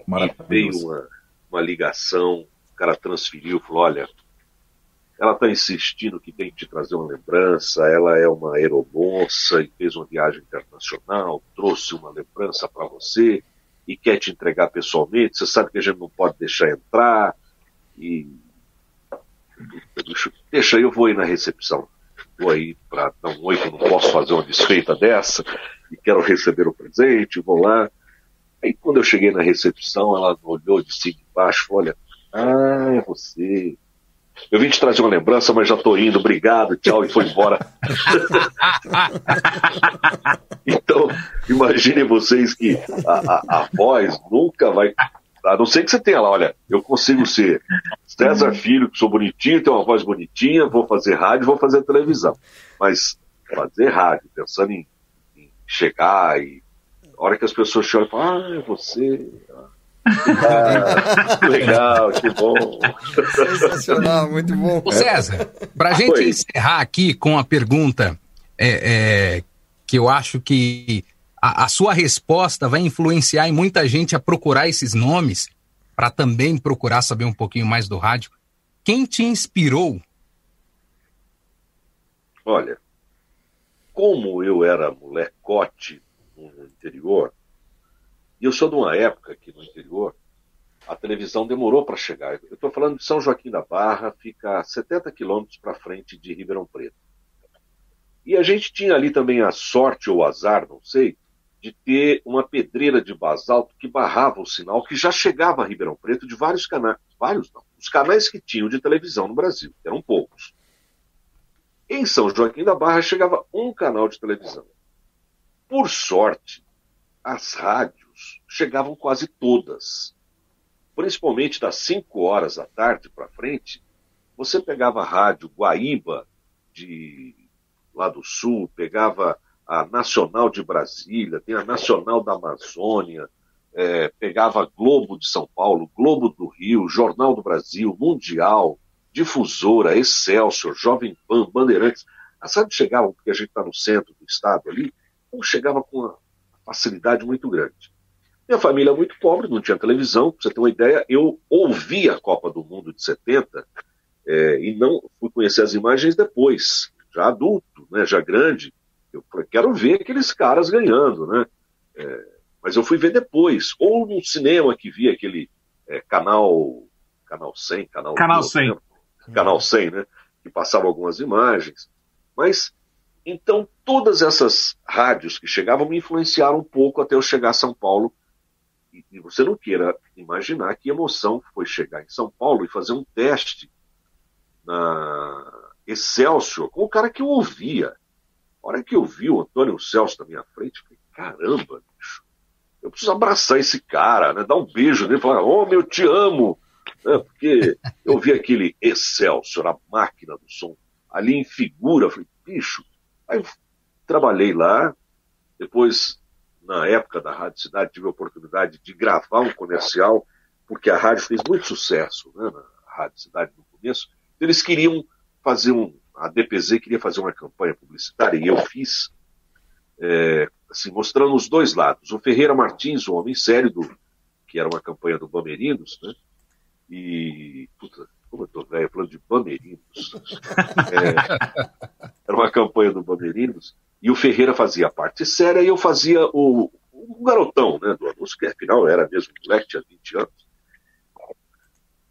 maravilhoso. E veio uma, uma ligação, cara transferiu, falou: olha, ela está insistindo que tem que te trazer uma lembrança. Ela é uma aeromoça e fez uma viagem internacional, trouxe uma lembrança para você e quer te entregar pessoalmente, você sabe que a gente não pode deixar entrar, e deixa eu vou aí na recepção, vou aí para dar um oi, eu não posso fazer uma desfeita dessa, e quero receber o presente, vou lá. Aí quando eu cheguei na recepção, ela olhou de cima e baixo, olha, ah, é você, eu vim te trazer uma lembrança, mas já tô indo, obrigado, tchau, e foi embora. então, imaginem vocês que a, a, a, voz nunca vai. A não ser que você tenha lá, olha, eu consigo ser César Filho, que sou bonitinho, tenho uma voz bonitinha, vou fazer rádio, vou fazer televisão. Mas fazer rádio, pensando em, em chegar e. A hora que as pessoas choram falam, ah, é você. Ah, ah, legal, que bom. Sensacional, muito bom. Ô César, para a gente Oi. encerrar aqui com a pergunta é, é, que eu acho que a, a, sua resposta vai influenciar em muita gente a procurar esses nomes, para também procurar saber um pouquinho mais do rádio. Quem te inspirou? Olha, como eu era molecote no interior, e eu sou de uma época que no interior a televisão demorou para chegar. Eu estou falando de São Joaquim da Barra, fica a 70 quilômetros para frente de Ribeirão Preto. E a gente tinha ali também a sorte ou azar, não sei, de ter uma pedreira de basalto que barrava o sinal que já chegava a Ribeirão Preto de vários canais. Vários não. Os canais que tinham de televisão no Brasil, eram poucos. Em São Joaquim da Barra chegava um canal de televisão. Por sorte, as rádios chegavam quase todas. Principalmente das 5 horas da tarde para frente, você pegava a rádio Guaíba, de lá do sul, pegava a Nacional de Brasília, tem a Nacional da Amazônia, é, pegava Globo de São Paulo, Globo do Rio, Jornal do Brasil, Mundial, Difusora, Excelsior, Jovem Pan, Bandeirantes. A rádios chegavam, porque a gente está no centro do estado ali, então chegava com uma facilidade muito grande. Minha família é muito pobre, não tinha televisão, pra você ter uma ideia. Eu ouvi a Copa do Mundo de 70 é, e não fui conhecer as imagens depois, já adulto, né, já grande. Eu quero ver aqueles caras ganhando, né? É, mas eu fui ver depois, ou no cinema que vi aquele é, canal canal 100, canal canal 100, né? canal 100, né? Que passava algumas imagens. Mas então todas essas rádios que chegavam me influenciaram um pouco até eu chegar a São Paulo e, você não queira imaginar que emoção foi chegar em São Paulo e fazer um teste na Excelsior com o cara que eu ouvia. A hora que eu vi o Antônio Celso na minha frente, eu falei, caramba, bicho, eu preciso abraçar esse cara, né? dar um beijo nele falar, homem, eu te amo. Né? Porque eu vi aquele Excelsior, a máquina do som, ali em figura, eu falei, bicho. Aí trabalhei lá, depois na época da Rádio Cidade, tive a oportunidade de gravar um comercial, porque a rádio fez muito sucesso né, na Rádio Cidade no começo. Eles queriam fazer um. A DPZ queria fazer uma campanha publicitária, e eu fiz, é, assim, mostrando os dois lados. O Ferreira Martins, o homem sério, do, que era uma campanha do Bamerinos, né? E. Puta, como eu tô velho, falando de Bamerinos. É, era uma campanha do Bamerinos e o Ferreira fazia a parte séria e eu fazia o, o garotão né, do anúncio, que afinal era mesmo moleque, tinha 20 anos.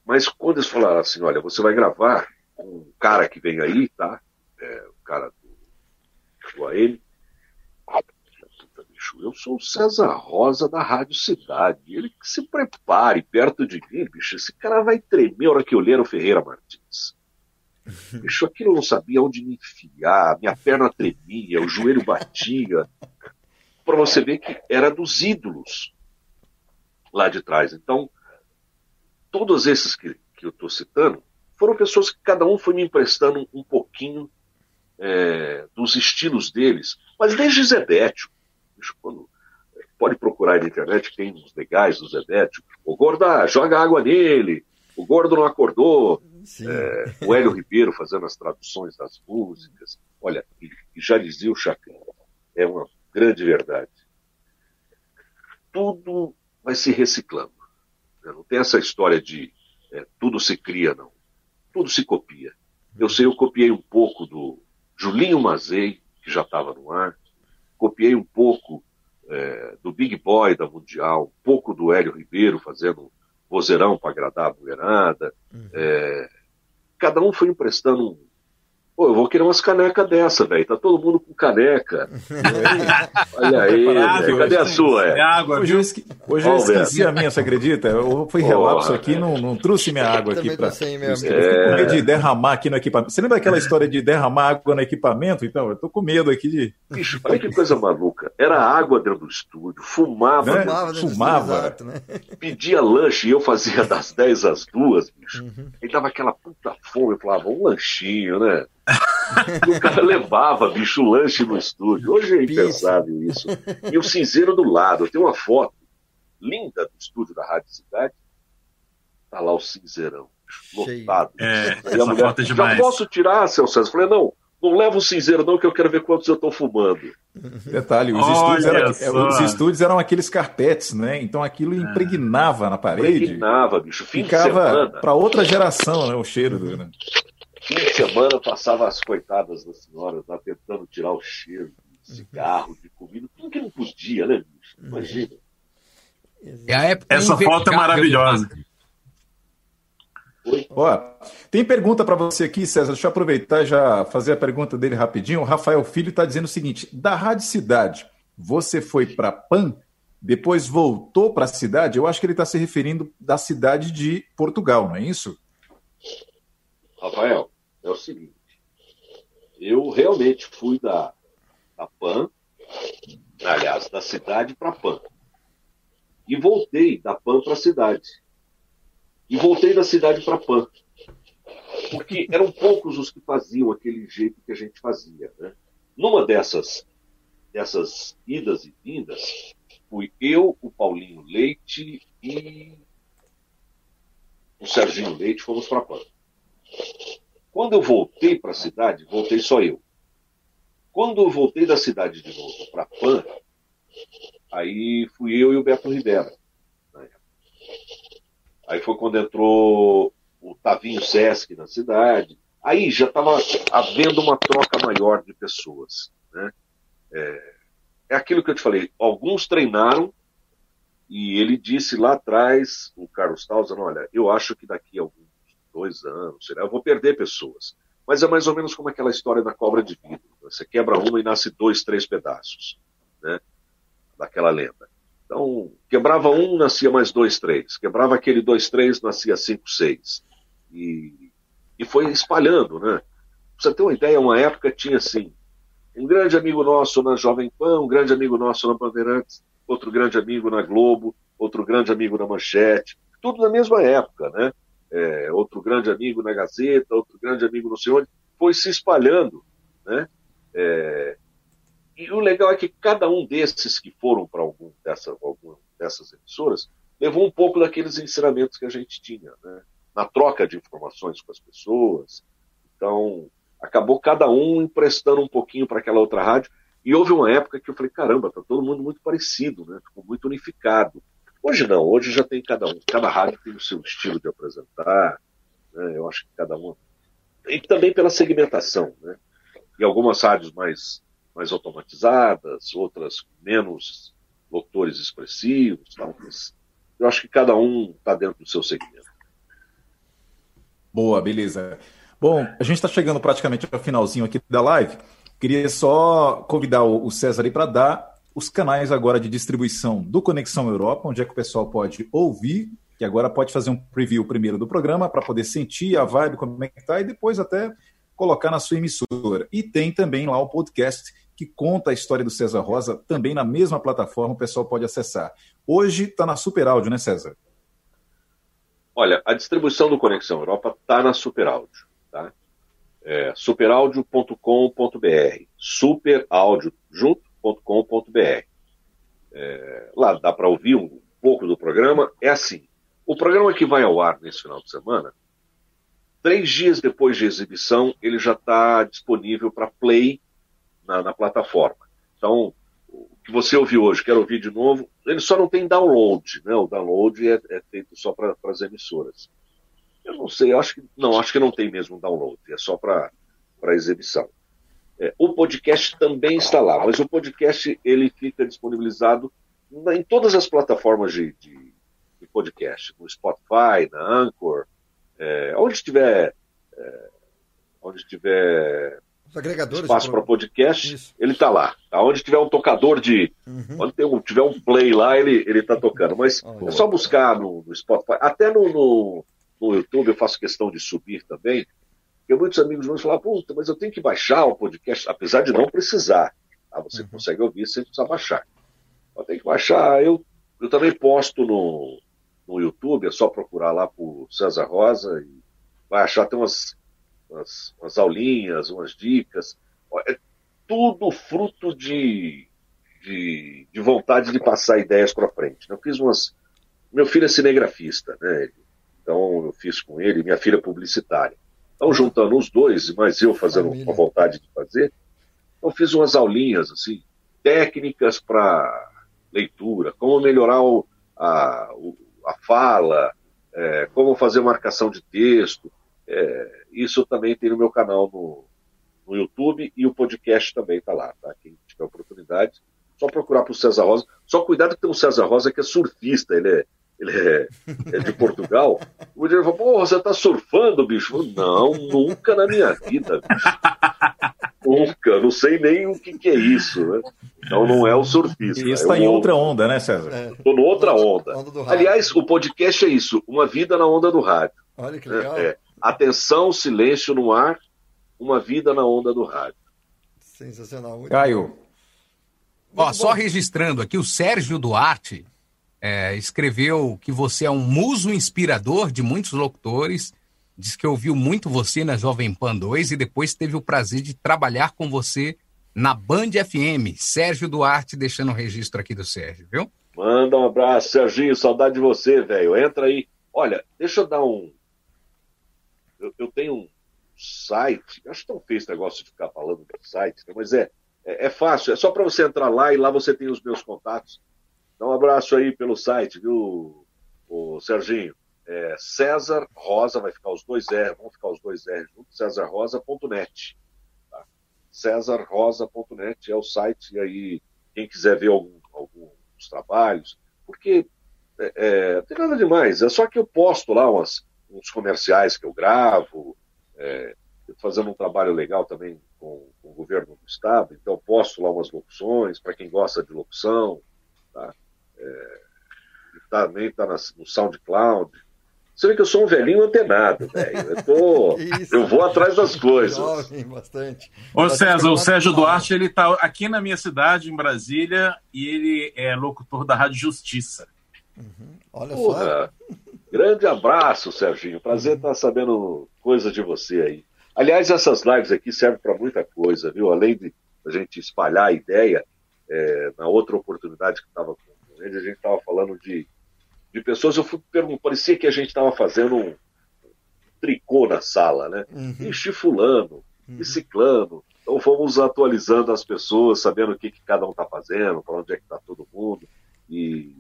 Mas quando eles falaram assim, olha, você vai gravar um cara que vem aí, tá? É, o cara do, do AM. Eu sou o César Rosa da Rádio Cidade. Ele que se prepare perto de mim, bicho. Esse cara vai tremer a hora que eu ler o Ferreira Martins. Bicho, aquilo eu não sabia onde me enfiar, minha perna tremia, o joelho batia. Para você ver que era dos ídolos lá de trás. Então, todos esses que, que eu estou citando foram pessoas que cada um foi me emprestando um pouquinho é, dos estilos deles. Mas desde Zebétio, quando, pode procurar na internet, tem uns legais do Zebétio. O Gorda, joga água nele. O Gordo não acordou. É, o Hélio Ribeiro fazendo as traduções das músicas. Olha, e, e já dizia o Chacrinha, é uma grande verdade. Tudo vai se reciclando. Né? Não tem essa história de é, tudo se cria, não. Tudo se copia. Eu sei, eu copiei um pouco do Julinho Mazei, que já estava no ar, copiei um pouco é, do Big Boy da Mundial, um pouco do Hélio Ribeiro fazendo vozeirão para agradar a mulherada. Uhum. É, cada um foi emprestando um. Pô, eu vou querer umas canecas dessa, velho. Tá todo mundo com caneca. Olha aí, cadê a sua? É? Água, hoje eu, esque... hoje eu esqueci a minha, você acredita? Eu fui relapso aqui não, não trouxe minha água aqui para. Mesmo. É... com medo de derramar aqui no equipamento. Você lembra daquela história de derramar água no equipamento? Então, eu tô com medo aqui de. Bicho, olha que coisa maluca. Era água dentro do estúdio, fumava. Né? Fumava. fumava. Exato, né? Pedia lanche e eu fazia das 10 às 2, bicho. Uhum. E dava aquela puta fome. Eu falava, um lanchinho, né? o cara levava, bicho, lanche no estúdio. Hoje é impensável isso. E o cinzeiro do lado. Tem uma foto linda do estúdio da Rádio Cidade. Tá lá o cinzeirão, lotado. É, essa mulher, foto é demais. Já posso tirar, seu César? Eu falei, não, não leva o cinzeiro não, que eu quero ver quantos eu estou fumando. Detalhe, os estúdios, era, os estúdios, eram aqueles carpetes, né? Então aquilo é. impregnava na parede. Impregnava, bicho. Fim Ficava para outra geração, né? O cheiro do. Né? Fim de semana passava as coitadas das senhoras lá tentando tirar o cheiro de cigarro, de comida, tudo que não podia, né, bicho? Imagina. É Essa foto é maravilhosa. Ó, tem pergunta para você aqui, César. Deixa eu aproveitar e já fazer a pergunta dele rapidinho. O Rafael Filho está dizendo o seguinte: da Rádio Cidade, você foi para PAN, depois voltou para a cidade? Eu acho que ele está se referindo da cidade de Portugal, não é isso? Rafael, é o seguinte: eu realmente fui da, da PAN, aliás, da cidade para PAN. E voltei da PAN para a cidade. E voltei da cidade para PAN. Porque eram poucos os que faziam aquele jeito que a gente fazia. Né? Numa dessas, dessas idas e vindas, fui eu, o Paulinho Leite e o Serginho Leite, fomos para PAN. Quando eu voltei para a cidade, voltei só eu. Quando eu voltei da cidade de novo para Pan, aí fui eu e o Beto Rivera. Aí foi quando entrou o Tavinho Sesc na cidade. Aí já estava havendo uma troca maior de pessoas. Né? É, é aquilo que eu te falei. Alguns treinaram e ele disse lá atrás, o Carlos Tausen, olha, eu acho que daqui a algum dois anos, será? eu vou perder pessoas. Mas é mais ou menos como aquela história da cobra de vidro. Você quebra uma e nasce dois, três pedaços, né? Daquela lenda. Então, quebrava um, nascia mais dois, três. Quebrava aquele dois, três, nascia cinco, seis. E, e foi espalhando, né? Pra você ter uma ideia, uma época tinha assim, um grande amigo nosso na Jovem Pan, um grande amigo nosso na Bandeirantes, outro grande amigo na Globo, outro grande amigo na Manchete, tudo na mesma época, né? É, outro grande amigo na Gazeta, outro grande amigo no senhor, foi se espalhando, né? É, e o legal é que cada um desses que foram para algum, dessa, algum dessas emissoras levou um pouco daqueles ensinamentos que a gente tinha, né? na troca de informações com as pessoas. Então, acabou cada um emprestando um pouquinho para aquela outra rádio. E houve uma época que eu falei, caramba, tá todo mundo muito parecido, né? Ficou muito unificado. Hoje não, hoje já tem cada um, cada rádio tem o seu estilo de apresentar, né? eu acho que cada um. E também pela segmentação, né? E algumas rádios mais, mais automatizadas, outras menos locutores expressivos, tal, eu acho que cada um está dentro do seu segmento. Boa, beleza. Bom, a gente está chegando praticamente ao finalzinho aqui da live. Queria só convidar o César aí para dar os canais agora de distribuição do Conexão Europa, onde é que o pessoal pode ouvir, que agora pode fazer um preview primeiro do programa para poder sentir a vibe, como é que tá, e depois até colocar na sua emissora. E tem também lá o podcast que conta a história do César Rosa, também na mesma plataforma, o pessoal pode acessar. Hoje está na Super Áudio, né, César? Olha, a distribuição do Conexão Europa está na Super Áudio. Tá? É, superaudio.com.br superaudio.com.br é, Lá dá para ouvir um pouco do programa. É assim, o programa que vai ao ar nesse final de semana, três dias depois de exibição, ele já está disponível para play na, na, plataforma. Então, o que você ouviu hoje, quer ouvir de novo, ele só não tem download, né? O download é, é feito só para as emissoras. Eu não sei, eu acho que não, acho que não tem mesmo download, é só para exibição. É, o podcast também está lá, mas o podcast ele fica disponibilizado na, em todas as plataformas de, de, de, podcast, no Spotify, na Anchor, é, onde tiver, é, onde tiver espaço para podcast, Isso. ele está lá. Onde tiver um tocador de, uhum. onde um, tiver um play lá, ele ele está tocando. Mas oh, é só buscar no, no Spotify, até no, no no YouTube, eu faço questão de subir também, porque muitos amigos vão falar, puta, mas eu tenho que baixar o podcast, apesar de não precisar. Tá? Você uhum. consegue ouvir sem precisar baixar. Mas tem que baixar. Eu, eu também posto no, no YouTube, é só procurar lá por César Rosa e vai achar, tem umas, umas, umas aulinhas, umas dicas. É tudo fruto de, de, de vontade de passar ideias para frente. Eu fiz umas. Meu filho é cinegrafista, né? Então eu fiz com ele, minha filha é publicitária. Então juntando os dois, mas eu fazendo com vontade de fazer, eu fiz umas aulinhas assim, técnicas para leitura, como melhorar o, a, o, a fala, é, como fazer marcação de texto. É, isso também tem no meu canal no, no YouTube e o podcast também está lá, tá? Quem tiver oportunidade, só procurar para o César Rosa. Só cuidado que tem um César Rosa que é surfista, ele é, ele é, é de Portugal, o Mudir falou, pô, você tá surfando, bicho? Não, nunca na minha vida, bicho. Nunca, não sei nem o que, que é isso, né? Então não é o surfista. E está é em outra onda, né, César? Estou é. noutra onda. onda Aliás, o podcast é isso, uma vida na onda do rádio. Olha que legal. É, atenção, silêncio no ar, uma vida na onda do rádio. Sensacional. Muito Caio. Ó, só registrando aqui, o Sérgio Duarte é, escreveu que você é um muso inspirador de muitos locutores, diz que ouviu muito você na Jovem Pan 2 e depois teve o prazer de trabalhar com você na Band FM. Sérgio Duarte, deixando o registro aqui do Sérgio, viu? Manda um abraço, Serginho, saudade de você, velho. Entra aí. Olha, deixa eu dar um. Eu, eu tenho um site, acho tão feio esse negócio de ficar falando do site, mas é, é, é fácil, é só para você entrar lá e lá você tem os meus contatos. Dá um abraço aí pelo site, viu, o Serginho? É César Rosa, vai ficar os dois R, vão ficar os dois R juntos, cesarrosa.net. Tá? Cesarrosa.net é o site, e aí quem quiser ver algum, alguns trabalhos, porque é, é, não tem nada demais, é só que eu posto lá umas, uns comerciais que eu gravo, é, fazendo um trabalho legal também com, com, o governo do estado, então posto lá umas locuções para quem gosta de locução, tá? É, também está no SoundCloud. Você vê que eu sou um velhinho antenado, velho. Eu, tô, eu vou atrás das coisas. Jovem, bastante. Ô César, o Sérgio Duarte, ele está aqui na minha cidade, em Brasília, e ele é locutor da Rádio Justiça. Uhum. Olha Porra, só. Grande abraço, Serginho. Prazer estar sabendo coisas de você aí. Aliás, essas lives aqui servem para muita coisa, viu? Além de a gente espalhar a ideia, é, na outra oportunidade que estava com a gente estava falando de, de pessoas, eu fui perguntar, parecia que a gente estava fazendo um, tricô na sala, né? Uhum. E fulano, uhum. ciclano. Então fomos atualizando as pessoas, sabendo o que, que cada um está fazendo, para onde é que está todo mundo. E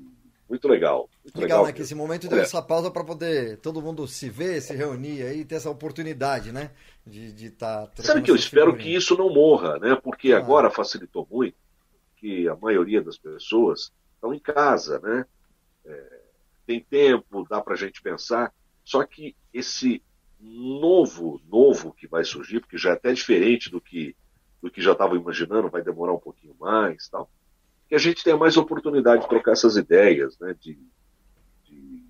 muito legal. Muito legal, legal, né? Que esse momento deu é. essa pausa para poder todo mundo se ver, se reunir aí, ter essa oportunidade, né? De estar. Tá Sabe que eu espero que isso não morra, né? Porque ah. agora facilitou muito que a maioria das pessoas estão em casa, né? É, tem tempo, dá para a gente pensar. Só que esse novo, novo que vai surgir, porque já é até diferente do que, do que já estava imaginando, vai demorar um pouquinho mais tal. Que a gente tenha mais oportunidade de trocar essas ideias, né? De, de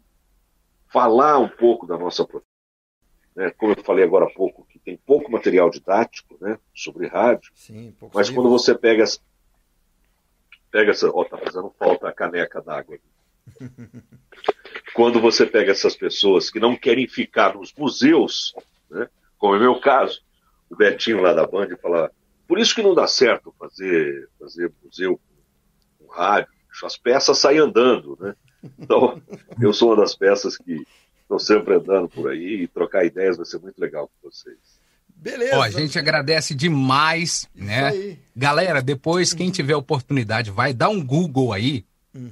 falar um pouco da nossa profissão. Né? Como eu falei agora há pouco, que tem pouco material didático né? sobre rádio, Sim, mas quando você pega. Pega essa. Ó, tá fazendo falta a caneca d'água. Quando você pega essas pessoas que não querem ficar nos museus, né, como é meu caso, o Betinho lá da Band fala, por isso que não dá certo fazer, fazer museu com rádio, as peças saem andando, né? Então, eu sou uma das peças que estou sempre andando por aí e trocar ideias vai ser muito legal com vocês. Beleza. Ó, a gente agradece demais, né? aí. Galera, depois, quem tiver oportunidade, vai dar um Google aí.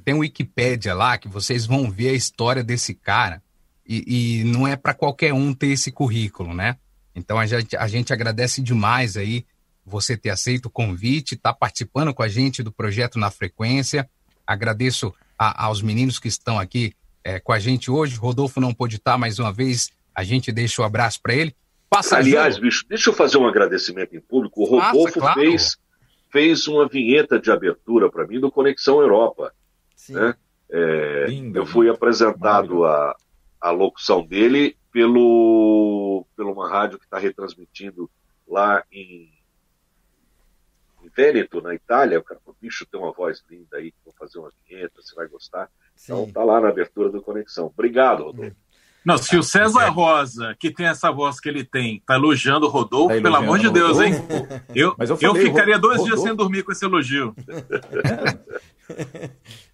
Tem um Wikipédia lá que vocês vão ver a história desse cara. E, e não é para qualquer um ter esse currículo, né? Então a gente, a gente agradece demais aí você ter aceito o convite, estar participando com a gente do projeto Na Frequência. Agradeço a- aos meninos que estão aqui eh, com a gente hoje. Rodolfo não pôde estar mais uma vez, a gente deixa o abraço para ele. Passa Aliás, bicho, deixa eu fazer um agradecimento em público. O Rodolfo claro. fez, fez uma vinheta de abertura para mim do Conexão Europa. Sim. né? É, Lindo, eu fui apresentado a, a locução dele pelo, pelo uma rádio que está retransmitindo lá em, em Vêneto, na Itália. O cara falou, bicho, tem uma voz linda aí, vou fazer uma vinheta, você vai gostar. Então Sim. tá lá na abertura do Conexão. Obrigado, Rodolfo. Não, se o César Rosa, que tem essa voz que ele tem, tá elogiando o Rodolfo, Tá pelo amor de elogiando Deus, hein? Eu, Mas eu eu, falei, ficaria dois Rodolfo- dias sem dormir com esse elogio.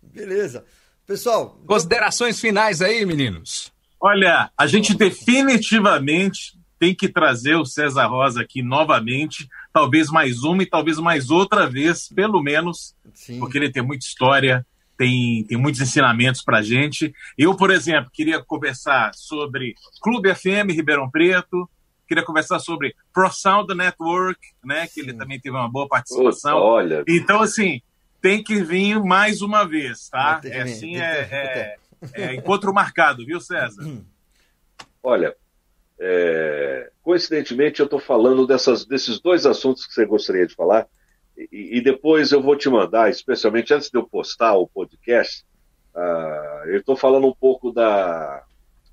Beleza. Pessoal, Considerações finais aí, meninos. Olha, a gente definitivamente tem que trazer o César Rosa aqui novamente, talvez mais uma e talvez mais outra vez, pelo menos, sim. porque ele tem muita história, tem, tem muitos ensinamentos para gente. Eu, por exemplo, queria conversar sobre Clube FM Ribeirão Preto, queria conversar sobre Pro Sound Network, né, que ele também teve uma boa participação. olha, Então, assim, tem que vir mais uma vez, tá? É assim, é, é- é encontro marcado, viu, César? Olha, é, coincidentemente eu estou falando dessas, desses dois assuntos que você gostaria de falar, e, e depois eu vou te mandar, especialmente antes de eu postar o podcast, ah, eu estou falando um pouco da,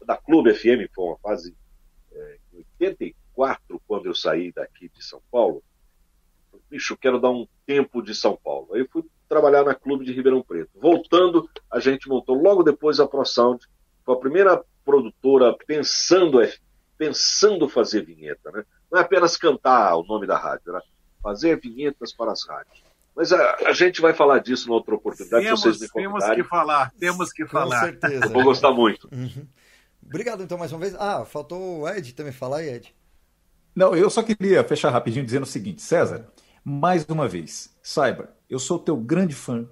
da Clube FM, foi uma fase é, em 84, quando eu saí daqui de São Paulo. Bicho, quero dar um tempo de São Paulo. Aí eu fui trabalhar na Clube de Ribeirão Preto. Voltando, a gente montou logo depois a ProSound, foi a primeira produtora pensando, pensando fazer vinheta, né? Não é apenas cantar o nome da rádio, era fazer vinhetas para as rádios. Mas a, a gente vai falar disso na outra oportunidade, Temos, vocês me temos convidarem. que falar, temos que Com falar. certeza. Eu vou gostar muito. Obrigado então mais uma vez. Ah, faltou o Ed também falar aí, Ed. Não, eu só queria fechar rapidinho dizendo o seguinte, César, mais uma vez, saiba, eu sou teu grande fã.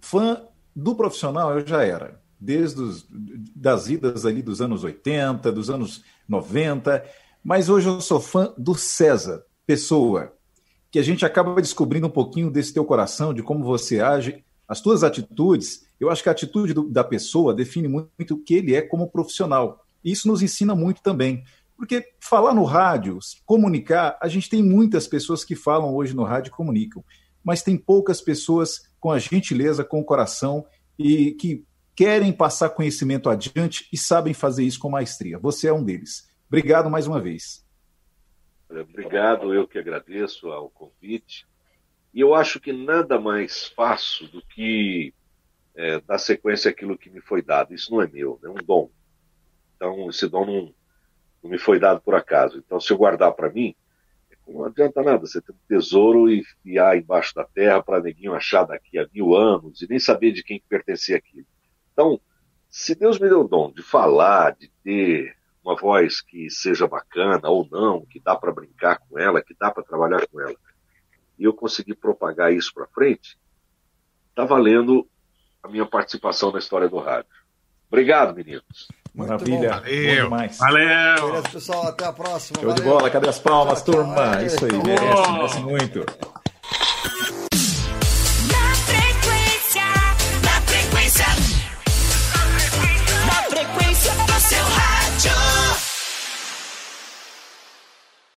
Fã do profissional eu já era, desde os, das idas ali dos anos 80, dos anos 90, mas hoje eu sou fã do César, pessoa, que a gente acaba descobrindo um pouquinho desse teu coração, de como você age, as tuas atitudes. Eu acho que a atitude do, da pessoa define muito o que ele é como profissional. E isso nos ensina muito também. Porque falar no rádio, comunicar, a gente tem muitas pessoas que falam hoje no rádio e comunicam, mas tem poucas pessoas com a gentileza, com o coração e que querem passar conhecimento adiante e sabem fazer isso com maestria. Você é um deles. Obrigado mais uma vez. Obrigado, eu que agradeço ao convite. E eu acho que nada mais faço do que é, dar sequência àquilo que me foi dado. Isso não é meu, é um dom. Então, esse dom não, não me foi dado por acaso. Então, se eu guardar para mim, não adianta nada você ter um tesouro e enfiar embaixo da terra para neguinho achar daqui a mil anos e nem saber de quem que pertencia aquilo. Então, se Deus me deu o dom de falar, de ter uma voz que seja bacana ou não, que dá para brincar com ela, que dá para trabalhar com ela, e eu conseguir propagar isso para frente, está valendo a minha participação na história do rádio. Obrigado, meninos. Muito Maravilha. demais. Valeu! Beleza, pessoal. Até a próxima. Show de Valeu. bola, cadê as palmas, Tchau, tchau. turma? Isso aí, merece, merece muito.